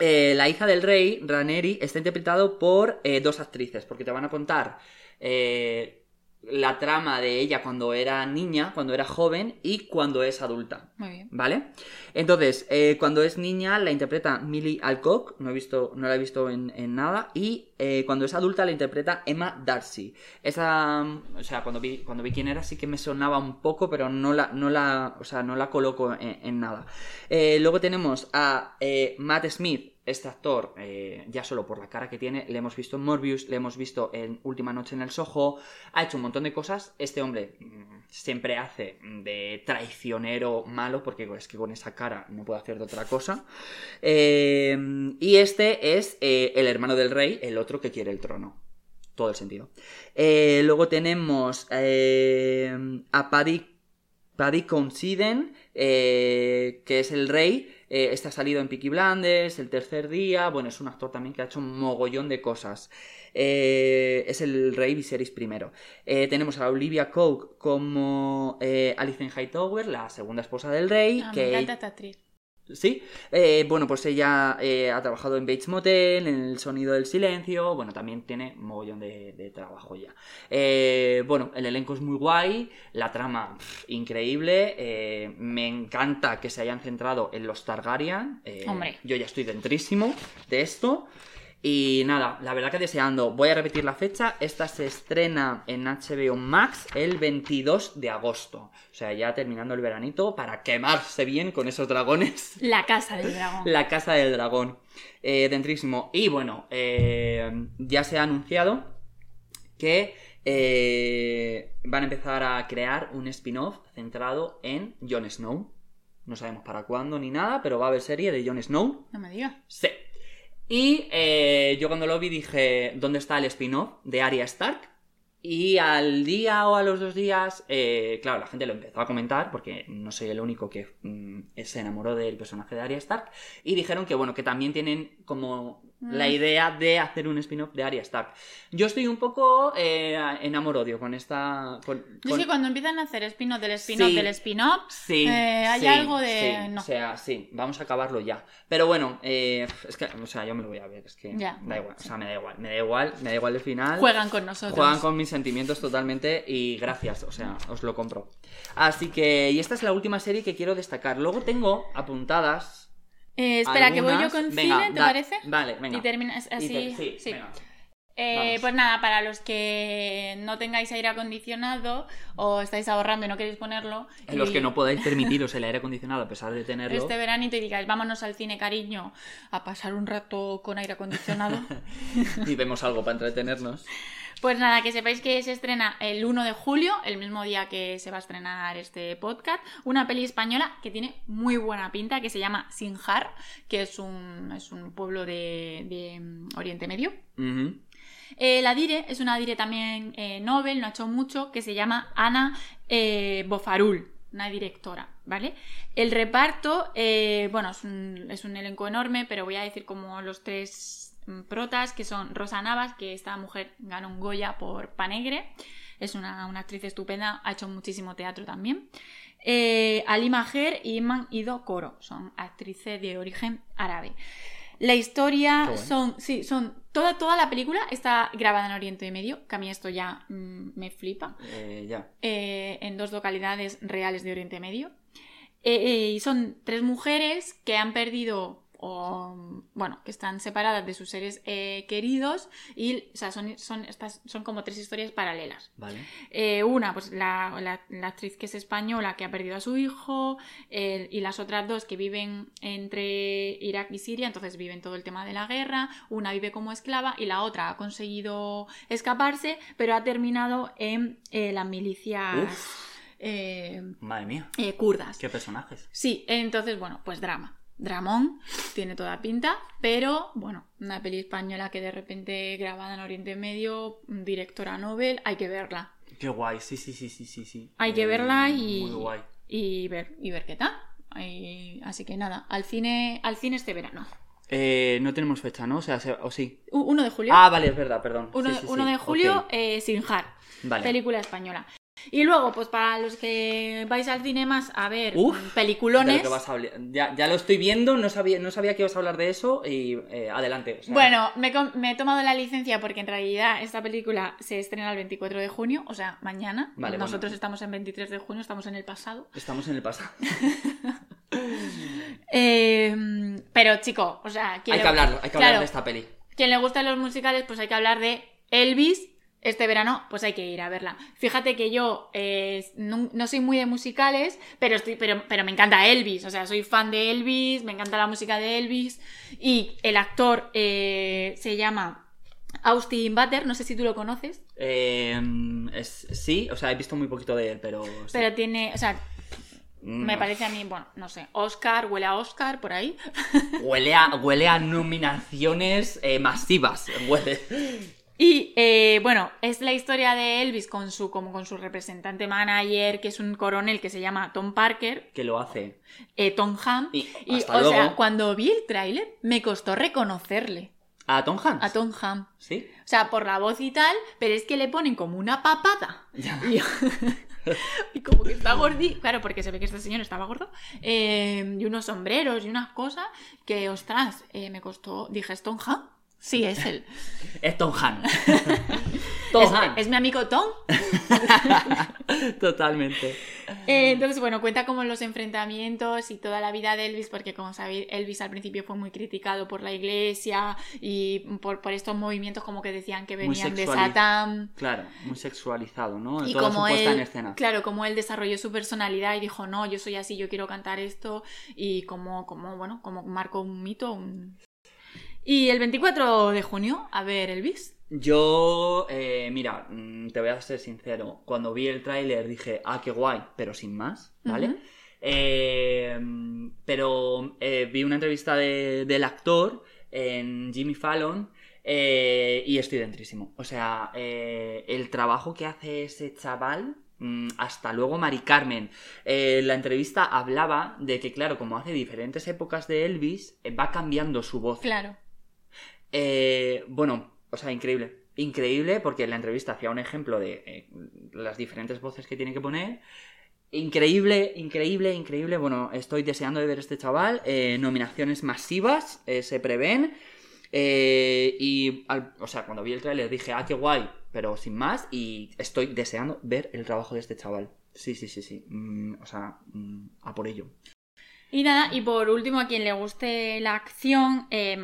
La hija del rey, Raneri, está interpretado por dos actrices, porque te van a contar eh, la trama de ella cuando era niña, cuando era joven y cuando es adulta. Muy bien. ¿Vale? Entonces, eh, cuando es niña la interpreta Millie Alcock, no, he visto, no la he visto en, en nada, y eh, cuando es adulta la interpreta Emma Darcy. Esa, mm, o sea, cuando vi, cuando vi quién era sí que me sonaba un poco, pero no la, no la, o sea, no la coloco en, en nada. Eh, luego tenemos a Matt Smith, este actor, eh, ya solo por la cara que tiene, le hemos visto en Morbius, le hemos visto en Última Noche en el Soho, ha hecho un montón de cosas. Este hombre mm, siempre hace de traicionero malo, porque es que con esa cara no puede hacer de otra cosa. Eh, y este es eh, el hermano del rey, el otro que quiere el trono. Todo el sentido. Luego tenemos a Paddy, Paddy Considine, eh, que es el rey. Eh, este ha salido en Peaky Blinders, el tercer día. Bueno, es un actor también que ha hecho un mogollón de cosas. Eh, es el rey Viserys I. Eh, tenemos a Olivia Coke como eh, Alicent Hightower, la segunda esposa del rey. Ah, que me encanta esta actriz. Sí, eh, bueno, pues ella eh, ha trabajado en Bates Motel, en El Sonido del Silencio, bueno, también tiene mogollón de, de trabajo ya. Eh, bueno, el elenco es muy guay, la trama pff, increíble, eh, me encanta que se hayan centrado en los Targaryen, Hombre. yo ya estoy dentrísimo de esto. Y nada, la verdad que deseando, voy a repetir la fecha, esta se estrena en HBO Max el 22 de agosto. O sea, ya terminando el veranito para quemarse bien con esos dragones. La casa del dragón. La Casa del Dragón. Eh, dentrísimo. Y bueno, eh, ya se ha anunciado que eh, van a empezar a crear un spin-off centrado en Jon Snow. No sabemos para cuándo ni nada, pero va a haber serie de Jon Snow. No me digas. Sí. Y eh, yo cuando lo vi dije, ¿dónde está el spin-off de Arya Stark? Y al día o a los dos días, eh, claro, la gente lo empezó a comentar, porque no soy el único que mm, se enamoró del personaje de Arya Stark, y dijeron que, bueno, que también tienen como la Mm. idea de hacer un spin-off de Arya Stark. Yo estoy un poco eh, en amor-odio con esta... Con, Yo con- que cuando empiezan a hacer spin-off del spin-off Sí. del spin-off, Sí, eh, hay sí, algo de... no. O sea, sí, vamos a acabarlo ya. Pero bueno, eh, es que, o sea, yo me lo voy a ver, es que Ya, da igual, o sea, me da igual, me da igual, me da igual el final. Juegan con nosotros. Juegan con mis sentimientos totalmente y gracias, o sea, os lo compro. Así que, y esta es la última serie que quiero destacar. Luego tengo apuntadas. Eh, espera, que voy yo con Venga, cine, ¿te da- parece? Vale, venga. Y terminas Y así. te- sí, sí. venga. Eh, pues nada, para los que no tengáis aire acondicionado o estáis ahorrando y no queréis ponerlo. En los que no podáis permitiros el aire acondicionado a pesar de tenerlo. Este veranito y digáis, vámonos al cine, cariño, a pasar un rato con aire acondicionado. y vemos algo para entretenernos. Pues nada, que sepáis que se estrena el 1 de julio, el mismo día que se va a estrenar este podcast, una peli española que tiene muy buena pinta, que se llama Sinjar, que es un, es un pueblo de, de, mm, Oriente Medio. Eh, la dire es una dire también eh, Nobel, no ha hecho mucho, que se llama Ana eh, Bofarul, una directora, ¿vale? El reparto, eh, bueno, es un, es un elenco enorme, pero voy a decir como los tres protas, que son Rosa Navas, que esta mujer ganó un Goya por Panegre, es una, una actriz estupenda, ha hecho muchísimo teatro también. Eh, Ali Maher y Iman Ido Koro, son actrices de origen árabe. La historia son, sí, son, toda, toda la película está grabada en Oriente Medio, que a mí esto ya mm, me flipa, Eh, ya. eh, en dos localidades reales de Oriente Medio. Eh, y son tres mujeres que han perdido, o, bueno, que están separadas de sus seres eh, queridos y, o sea, son, son, estas, son como tres historias paralelas. Vale. Eh, una, pues la, la- la actriz que es española que ha perdido a su hijo, el- y las otras dos que viven entre Irak y Siria, entonces viven todo el tema de la guerra. Una vive como esclava y la otra ha conseguido escaparse, pero ha terminado en eh, las milicias Uf. eh, Madre mía. eh, kurdas. Qué personajes. Sí, entonces, bueno, pues drama. Dramón, tiene toda pinta, pero bueno, una peli española que de repente grabada en Oriente Medio, directora Nobel, hay que verla. Qué guay. Sí, sí, sí, sí, sí. sí. Hay que Eh, verla y, Muy guay. y ver y ver qué tal. Así que nada, al cine, al cine este verano. Eh, no tenemos fecha, ¿no? O sea, se- o sí. U- 1 de julio. Ah, vale, es verdad, perdón. 1, Sí, sí, sí. de julio, Ok. eh, Sinjar, Vale. película española. Y luego, pues para los que vais al cine más a ver Uf, mm, peliculones. lo que vas a hablar. Ya, ya lo estoy viendo, no sabía, no sabía que ibas a hablar de eso y eh, adelante. o sea, Bueno, me, he com- me he tomado la licencia porque en realidad esta película se estrena el 24 de junio, o sea, mañana. Vale, Nosotros bueno. estamos en 23 de junio, estamos en el pasado. Estamos en el pasado. Eh, pero, chico, o sea... quien hay que hablarlo, hay que Claro, hablar de esta peli. Quien le gustan los musicales, pues hay que hablar de Elvis. Este verano, pues hay que ir a verla. Fíjate que yo eh, no, no soy muy de musicales, pero, estoy, pero, pero me encanta Elvis. O sea, soy fan de Elvis, me encanta la música de Elvis. Y el actor eh, se llama Austin Butler, no sé si tú lo conoces, Eh, es- sí, o sea, he visto muy poquito de él, pero. sí. pero tiene, o sea, Mm, me parece a mí, bueno, no sé, Oscar, huele a Oscar por ahí. Huele a, huele a nominaciones eh, masivas. Huele. Y eh, bueno, es la historia de Elvis con su, como con su representante manager, que es un coronel que se llama Tom Parker, Que lo hace. eh, Tom Ham. Y Y, hasta o luego. sea, cuando vi el tráiler, me costó reconocerle ¿A Tom Hanks? a Tom Ham. ¿Sí? O sea, por la voz y tal, pero es que le ponen como una papada. Ya. Y, y como que está gordí. Claro, porque se ve que este señor estaba gordo. eh, y unos sombreros y unas cosas que, ostras, me costó. Dije, ¿es Tom Ham? Sí, es él. Es Tom Hanks. Tom es, Hanks. es mi amigo Tom. Totalmente. Eh, entonces, bueno, cuenta como los enfrentamientos y toda la vida de Elvis, porque como sabéis, Elvis al principio fue muy criticado por la iglesia y por, por estos movimientos como que decían que venían de Satán. Claro, muy sexualizado, ¿no? Y Toda su como puesta él, en escena. claro, como él desarrolló su personalidad y dijo, no, yo soy así, yo quiero cantar esto, y como, como bueno, como marcó un mito. un- Y el 24 de junio, a ver Elvis. Yo, eh, mira, mm, te voy a ser sincero. Cuando vi el tráiler dije, ah, qué guay, pero sin más, ¿vale? Eh, pero eh, vi una entrevista de- del actor en Jimmy Fallon eh, y estoy dentrísimo. O sea, eh, el trabajo que hace ese chaval. mm, Hasta luego, Mari Carmen. Eh, la entrevista hablaba de que, claro, como hace diferentes épocas de Elvis, eh, va cambiando su voz. Claro. Eh, bueno, o sea, increíble. Increíble porque en la entrevista hacía un ejemplo de eh, las diferentes voces que tiene que poner. Increíble, increíble, increíble. Bueno, estoy deseando de ver este chaval. Eh, nominaciones masivas eh, se prevén. Y, o sea, cuando vi el tráiler dije, ah, qué guay, pero sin más. Y estoy deseando ver el trabajo de este chaval. Sí, sí, sí, sí. Mm, o sea, mm, a por ello. Y nada, y por último, a quien le guste la acción, eh,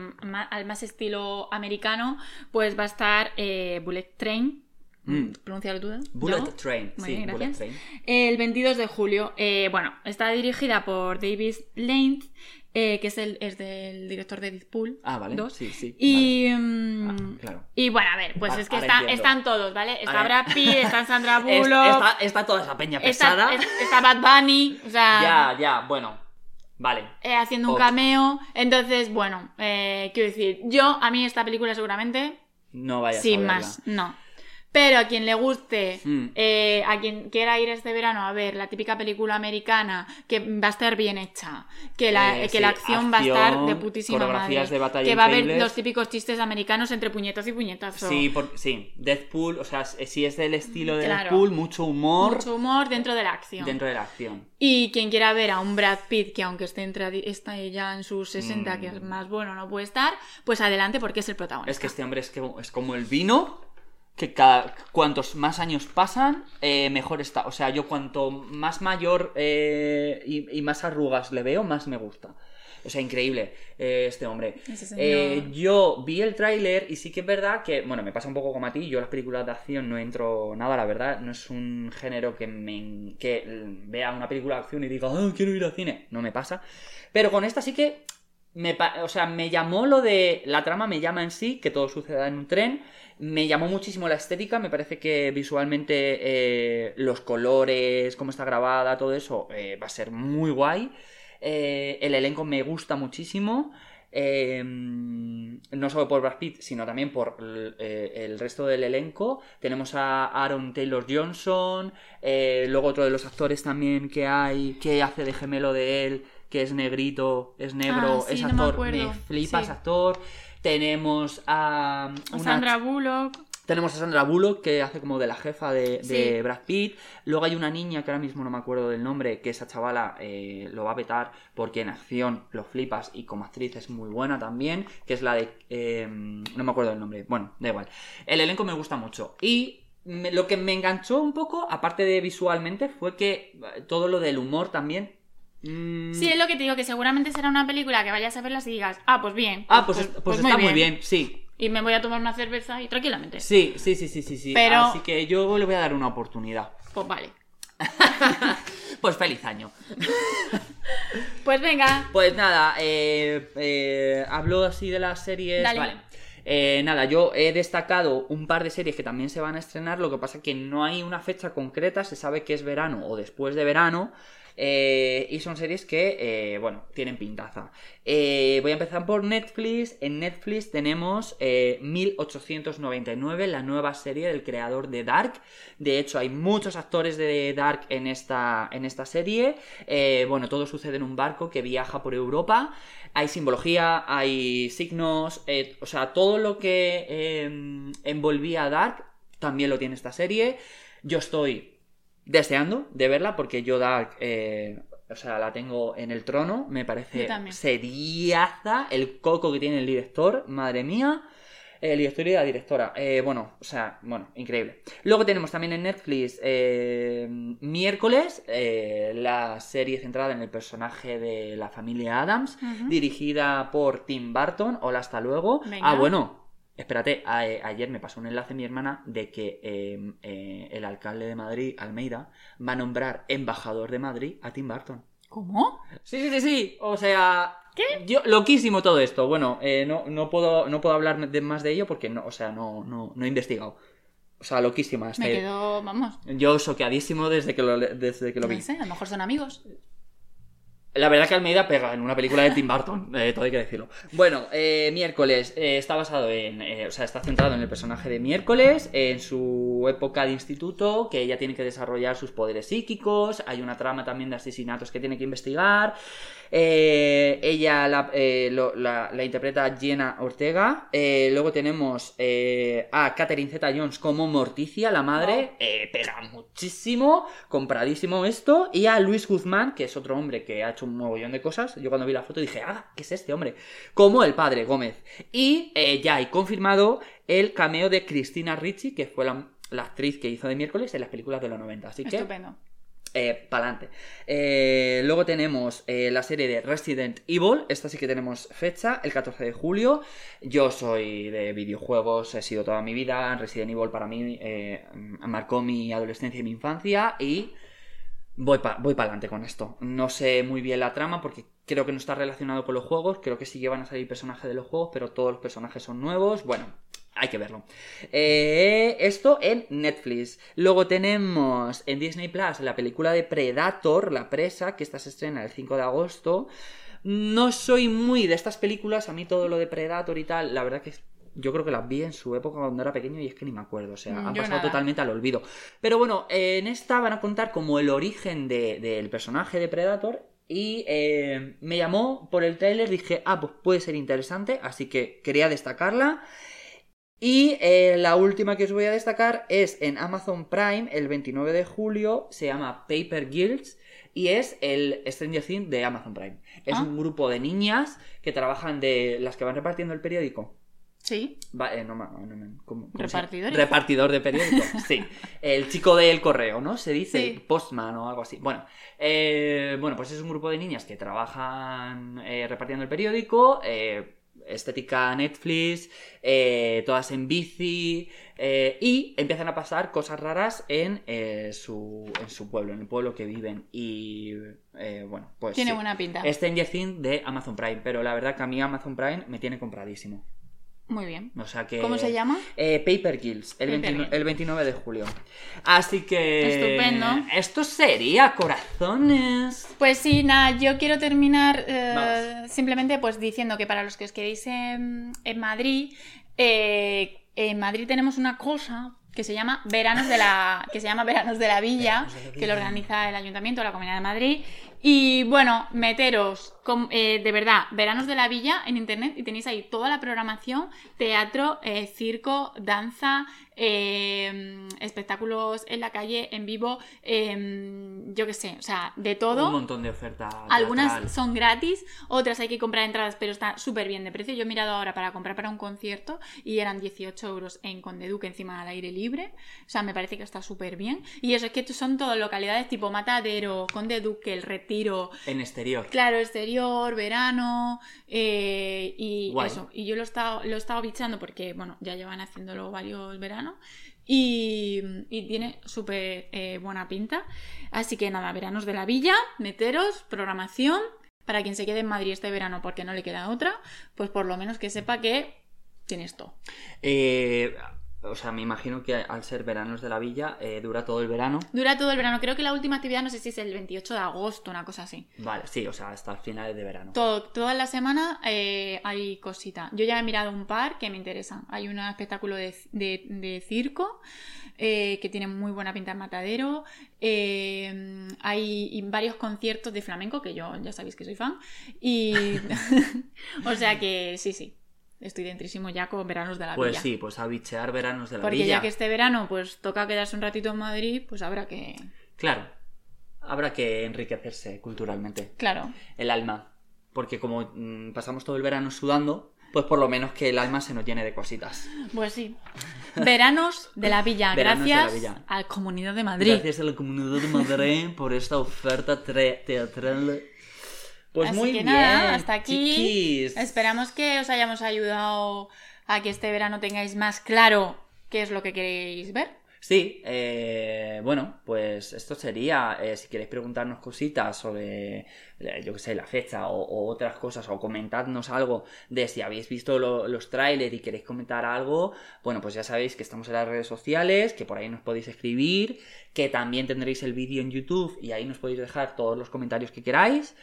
al más estilo americano, pues va a estar eh, Bullet Train. Mm. Pronunciarlo tú, Bullet? Train, Muy sí, bien, Bullet gracias. Train. El 22 de julio. Eh, bueno, está dirigida por David Lane eh, que es, el, es del director de Deadpool. Ah, vale. 2. Sí, sí. Y, vale. mm, Ah, claro. y bueno, a ver, pues es que está- están todos, ¿vale? Está Brad Pitt, está Sandra Es- Bullock, está, está toda esa peña está, pesada. es- está Bad Bunny, o sea, Ya, ya, bueno. Vale. eh, haciendo un cameo. Entonces, bueno, eh, quiero decir, yo, a mí esta película seguramente, No vayas a sin más, no. Pero a quien le guste, Mm. eh, a quien quiera ir este verano a ver la típica película americana, que va a estar bien hecha, que la, Eh, que sí, la acción va a estar de putísima madre, de batalla que va a haber los típicos chistes americanos entre puñetas y puñetazos. Sí, por- sí, Deadpool, o sea, si es del estilo de Claro. Deadpool, mucho humor Mucho humor dentro de la acción. dentro de la acción. Y quien quiera ver a un Brad Pitt, que aunque esté entre, está ya en sus 60, Mm. que es más bueno, no puede estar, pues adelante porque es el protagonista. Es que este hombre es, que, es como el vino, que cada cuantos más años pasan, eh, mejor está. O sea, yo cuanto más mayor eh, y, y más arrugas le veo, más me gusta. O sea, increíble eh, este hombre. Yo vi el tráiler y sí que es verdad que, bueno, me pasa un poco como a ti, yo las películas de acción no entro nada, la verdad, no es un género que me que vea una película de acción y diga, ah, quiero ir al cine, no me pasa. Pero con esta sí que me, o sea, me llamó lo de la trama, me llama en sí, que todo suceda en un tren. Me llamó muchísimo la estética, me parece que visualmente eh, los colores, cómo está grabada, todo eso eh, va a ser muy guay. Eh, el elenco me gusta muchísimo. eh, no solo por Brad Pitt, sino también por el, eh, el resto del elenco. Tenemos a Aaron Taylor Johnson, eh, luego otro de los actores también que hay, que hace de gemelo de él, que es negrito, es negro, Ah, sí, es no me actor, me flipa Sí. ese actor. Tenemos a, una Sandra Bullock. tenemos a Sandra Bullock, que hace como de la jefa de, de Sí. Brad Pitt. Luego hay una niña que ahora mismo no me acuerdo del nombre, que esa chavala eh, lo va a petar porque en acción lo flipas y como actriz es muy buena también, que es la de... eh, no me acuerdo del nombre. Bueno, da igual. El elenco me gusta mucho. Y me- lo que me enganchó un poco, aparte de visualmente, fue que eh, todo lo del humor también... mm, Sí, es lo que te digo, que seguramente será una película que vayas a verlas y digas, ah, pues bien. Ah, pues, es- pues está muy bien, sí. Y me voy a tomar una cerveza y tranquilamente. Sí, sí, sí, sí, sí, sí. Pero- Así que yo le voy a dar una oportunidad. Pues vale. Pues feliz año. Pues venga. Pues nada, eh, eh, hablo así de las series. Dale. Vale. Eh, nada, yo he destacado un par de series que también se van a estrenar. Lo que pasa que no hay una fecha concreta. Se sabe que es verano o después de verano. Eh, y son series que, eh, bueno, tienen pintaza. Eh, voy a empezar por Netflix. En Netflix tenemos eh, 1899, la nueva serie del creador de Dark. De hecho, hay muchos actores de Dark en esta, en esta serie. Bueno, todo sucede en un barco que viaja por Europa. Hay simbología, hay signos, o sea, todo lo que eh, envolvía a Dark también lo tiene esta serie. Yo estoy deseando de verla porque yo Dark, eh, o sea, la tengo en el trono. Me parece seriaza el coco que tiene el director, madre mía. El director y la directora. Eh, bueno, o sea, bueno, increíble. Luego tenemos también en Netflix eh, miércoles eh, la serie centrada en el personaje de la familia Adams, dirigida por Tim Burton. Hola, hasta luego. Venga. Ah, bueno, espérate, a- eh, ayer me pasó un enlace mi hermana de que eh, eh, el alcalde de Madrid, Almeida, va a nombrar embajador de Madrid a Tim Burton. ¿Cómo? Sí, sí, sí, sí. O sea. ¿Qué? Yo, loquísimo todo esto. Bueno, eh, no, no, puedo, no puedo hablar de más de ello porque no, o sea, no, no, no he investigado. O sea, loquísima. Me este- quedo, vamos. Yo soqueadísimo desde que lo, desde que lo vi. No sé, a lo mejor son amigos. La verdad que Almeida pega en una película de Tim Burton, eh, todo hay que decirlo. Bueno, eh, miércoles eh, está basado en, eh, o sea, está centrado en el personaje de miércoles, en su época de instituto, que ella tiene que desarrollar sus poderes psíquicos, hay una trama también de asesinatos que tiene que investigar. Eh, ella la, eh, lo- la- la interpreta Jenna Ortega. Eh, luego tenemos a Catherine Zeta Jones como Morticia, la madre. Pega muchísimo, compradísimo esto. Y a Luis Guzmán, que es otro hombre que ha hecho un mogollón de cosas. Yo cuando vi la foto dije, ah, ¿qué es este hombre? Como el padre Gómez. Y ya hay confirmado el cameo de Cristina Ricci, que fue la, la actriz que hizo de miércoles en las películas de los 90. Así que Estupendo. Eh, pa'lante. Eh, luego tenemos eh, la serie de Resident Evil. Esta sí que tenemos fecha, el 14 de julio. Yo soy de videojuegos, he sido toda mi vida. Resident Evil para mí eh, marcó mi adolescencia y mi infancia. Y voy para voy adelante con esto. No sé muy bien la trama porque creo que no está relacionado con los juegos, creo que sí que van a salir personajes de los juegos, pero todos los personajes son nuevos, bueno, hay que verlo. Eh, esto en Netflix. Luego tenemos en Disney Plus la película de Predator, La Presa, que esta se estrena el 5 de agosto. No soy muy de estas películas, a mí todo lo de Predator y tal, la verdad que yo creo que las vi en su época cuando era pequeño y es que ni me acuerdo, o sea, han yo pasado nada. totalmente al olvido. Pero bueno, en esta van a contar como el origen de- del personaje de Predator y eh, me llamó por el tráiler, dije, ah, pues puede ser interesante, así que quería destacarla. Y eh, la última que os voy a destacar es en Amazon Prime, el 29 de julio, se llama Paper Guilds y es el Stranger Things de Amazon Prime. Es Ah. un grupo de niñas que trabajan de las que van repartiendo el periódico. Sí. Va- eh, no, no me- ¿cómo- cómo se- ¿Repartidores? Repartidor de periódico, sí. El chico del correo, ¿no? Se dice, Sí. postman o algo así. Bueno, eh, bueno, pues es un grupo de niñas que trabajan eh, repartiendo el periódico, eh, estética Netflix, eh, todas en bici, eh, y empiezan a pasar cosas raras en, eh, su, en su pueblo, en el pueblo que viven. Y eh, bueno, pues... Tiene sí. buena pinta. Stranger Things de Amazon Prime, pero la verdad que a mí Amazon Prime me tiene compradísimo. Muy bien. O sea que... ¿Cómo se llama? Eh, Paper Kills, el, Paper 29, Girls. el 29 de julio. Así que... Estupendo. Esto sería, corazones. Pues sí, nada, yo quiero terminar eh, simplemente pues diciendo que para los que os quedéis en, en Madrid, eh, en Madrid tenemos una cosa que se llama Veranos de la que se llama Veranos de la Villa, que lo organiza el Ayuntamiento de la Comunidad de Madrid. Y bueno, meteros con- eh, de verdad, Veranos de la Villa en internet y tenéis ahí toda la programación, teatro, eh, circo, danza, eh, espectáculos en la calle, en vivo, eh, yo qué sé, o sea, de todo. Un montón de ofertas. Algunas son gratis, otras hay que comprar entradas, pero está súper bien de precio. Yo he mirado ahora para comprar para un concierto y eran 18 euros en Conde Duque encima al aire libre. O sea, me parece que está súper bien. Y eso es que son todas localidades tipo Matadero, Conde Duque, El Retiro, En exterior. Claro, exterior, verano eh, y Guay. eso. Y yo lo he estado, lo he estado bichando porque, bueno, ya llevan haciéndolo varios veranos y, tiene súper eh, buena pinta. Así que nada, veranos de la villa, meteros, programación. Para quien se quede en Madrid este verano porque no le queda otra, pues por lo menos que sepa que tiene esto. Eh, o sea, me imagino que al ser veranos de la villa, eh, dura todo el verano. Dura todo el verano. Creo que la última actividad no sé si es el 28 de agosto, una cosa así. Vale, sí, o sea, hasta finales de verano. Todo, toda la semana eh, hay cosita. Yo ya he mirado un par que me interesan. Hay un espectáculo de, de- de circo eh, que tiene muy buena pinta en Matadero. Hay varios conciertos de flamenco, que yo ya sabéis que soy fan. Y. o sea que sí, sí. Estoy dentrísimo ya con veranos de la Pues villa. sí, pues a bichear veranos de la Porque villa. ya que este verano pues toca quedarse un ratito en Madrid, pues habrá que. Claro, habrá que enriquecerse culturalmente. Claro. El alma. Porque como mm, pasamos todo el verano sudando, pues por lo menos que el alma se nos llene de cositas. Pues sí. Veranos de la Villa. Veranos de la gracias Villa. a la Comunidad de Madrid. Gracias a la comunidad de Madrid por esta oferta teatral. Pues Así muy que bien. nada, hasta aquí. chiquis. Esperamos que os hayamos ayudado a que este verano tengáis más claro qué es lo que queréis ver. Sí, eh, bueno, pues esto sería, eh, si queréis preguntarnos cositas sobre, eh, yo que sé, la fecha o, o otras cosas, o comentadnos algo de si habéis visto lo- los trailers y queréis comentar algo, bueno, pues ya sabéis que estamos en las redes sociales, que por ahí nos podéis escribir, que también tendréis el vídeo en YouTube y ahí nos podéis dejar todos los comentarios que queráis.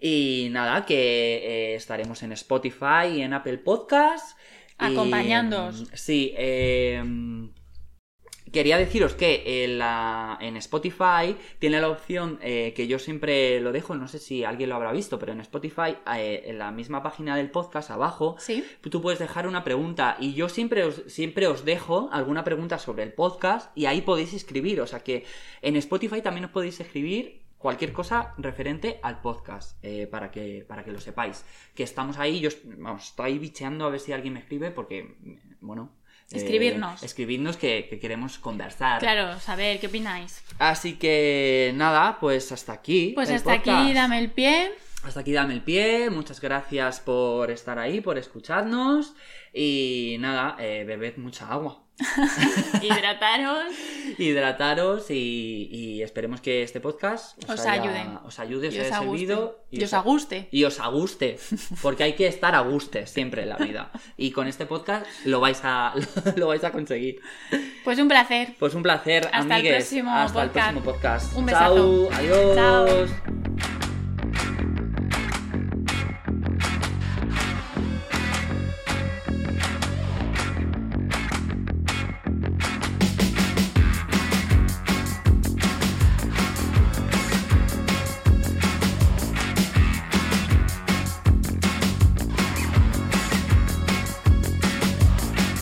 Y nada, que eh, estaremos en Spotify y en Apple Podcast. Y, Acompañándoos. Sí, eh, Quería deciros que en, la- en Spotify tiene la opción eh, que yo siempre lo dejo, no sé si alguien lo habrá visto, pero en Spotify, eh, en la misma página del podcast abajo, Sí. tú puedes dejar una pregunta y yo siempre os, siempre os dejo alguna pregunta sobre el podcast y ahí podéis escribir, o sea que en Spotify también os podéis escribir cualquier cosa referente al podcast, eh, para, que, para que lo sepáis. Que estamos ahí, yo vamos, estoy bicheando a ver si alguien me escribe porque, bueno... eh, Escribirnos. que, que queremos conversar. Claro, saber qué opináis. Así que nada, pues hasta aquí. Pues hasta podcast. aquí, dame el pie. Hasta aquí dame el pie. Muchas gracias por estar ahí, por escucharnos. Y nada, eh, bebed mucha agua. Hidrataros. Hidrataros y, y esperemos que este podcast Os haya- ayude. os ayude, os os haya servido Y os aguste. y os aguste, porque hay que estar a guste siempre en la vida. Y con este podcast lo vais a, lo vais a conseguir. Pues un placer. Pues un placer, Hasta el próximo Hasta el podcast. próximo podcast. Un Chao, besazo. adiós. Chao.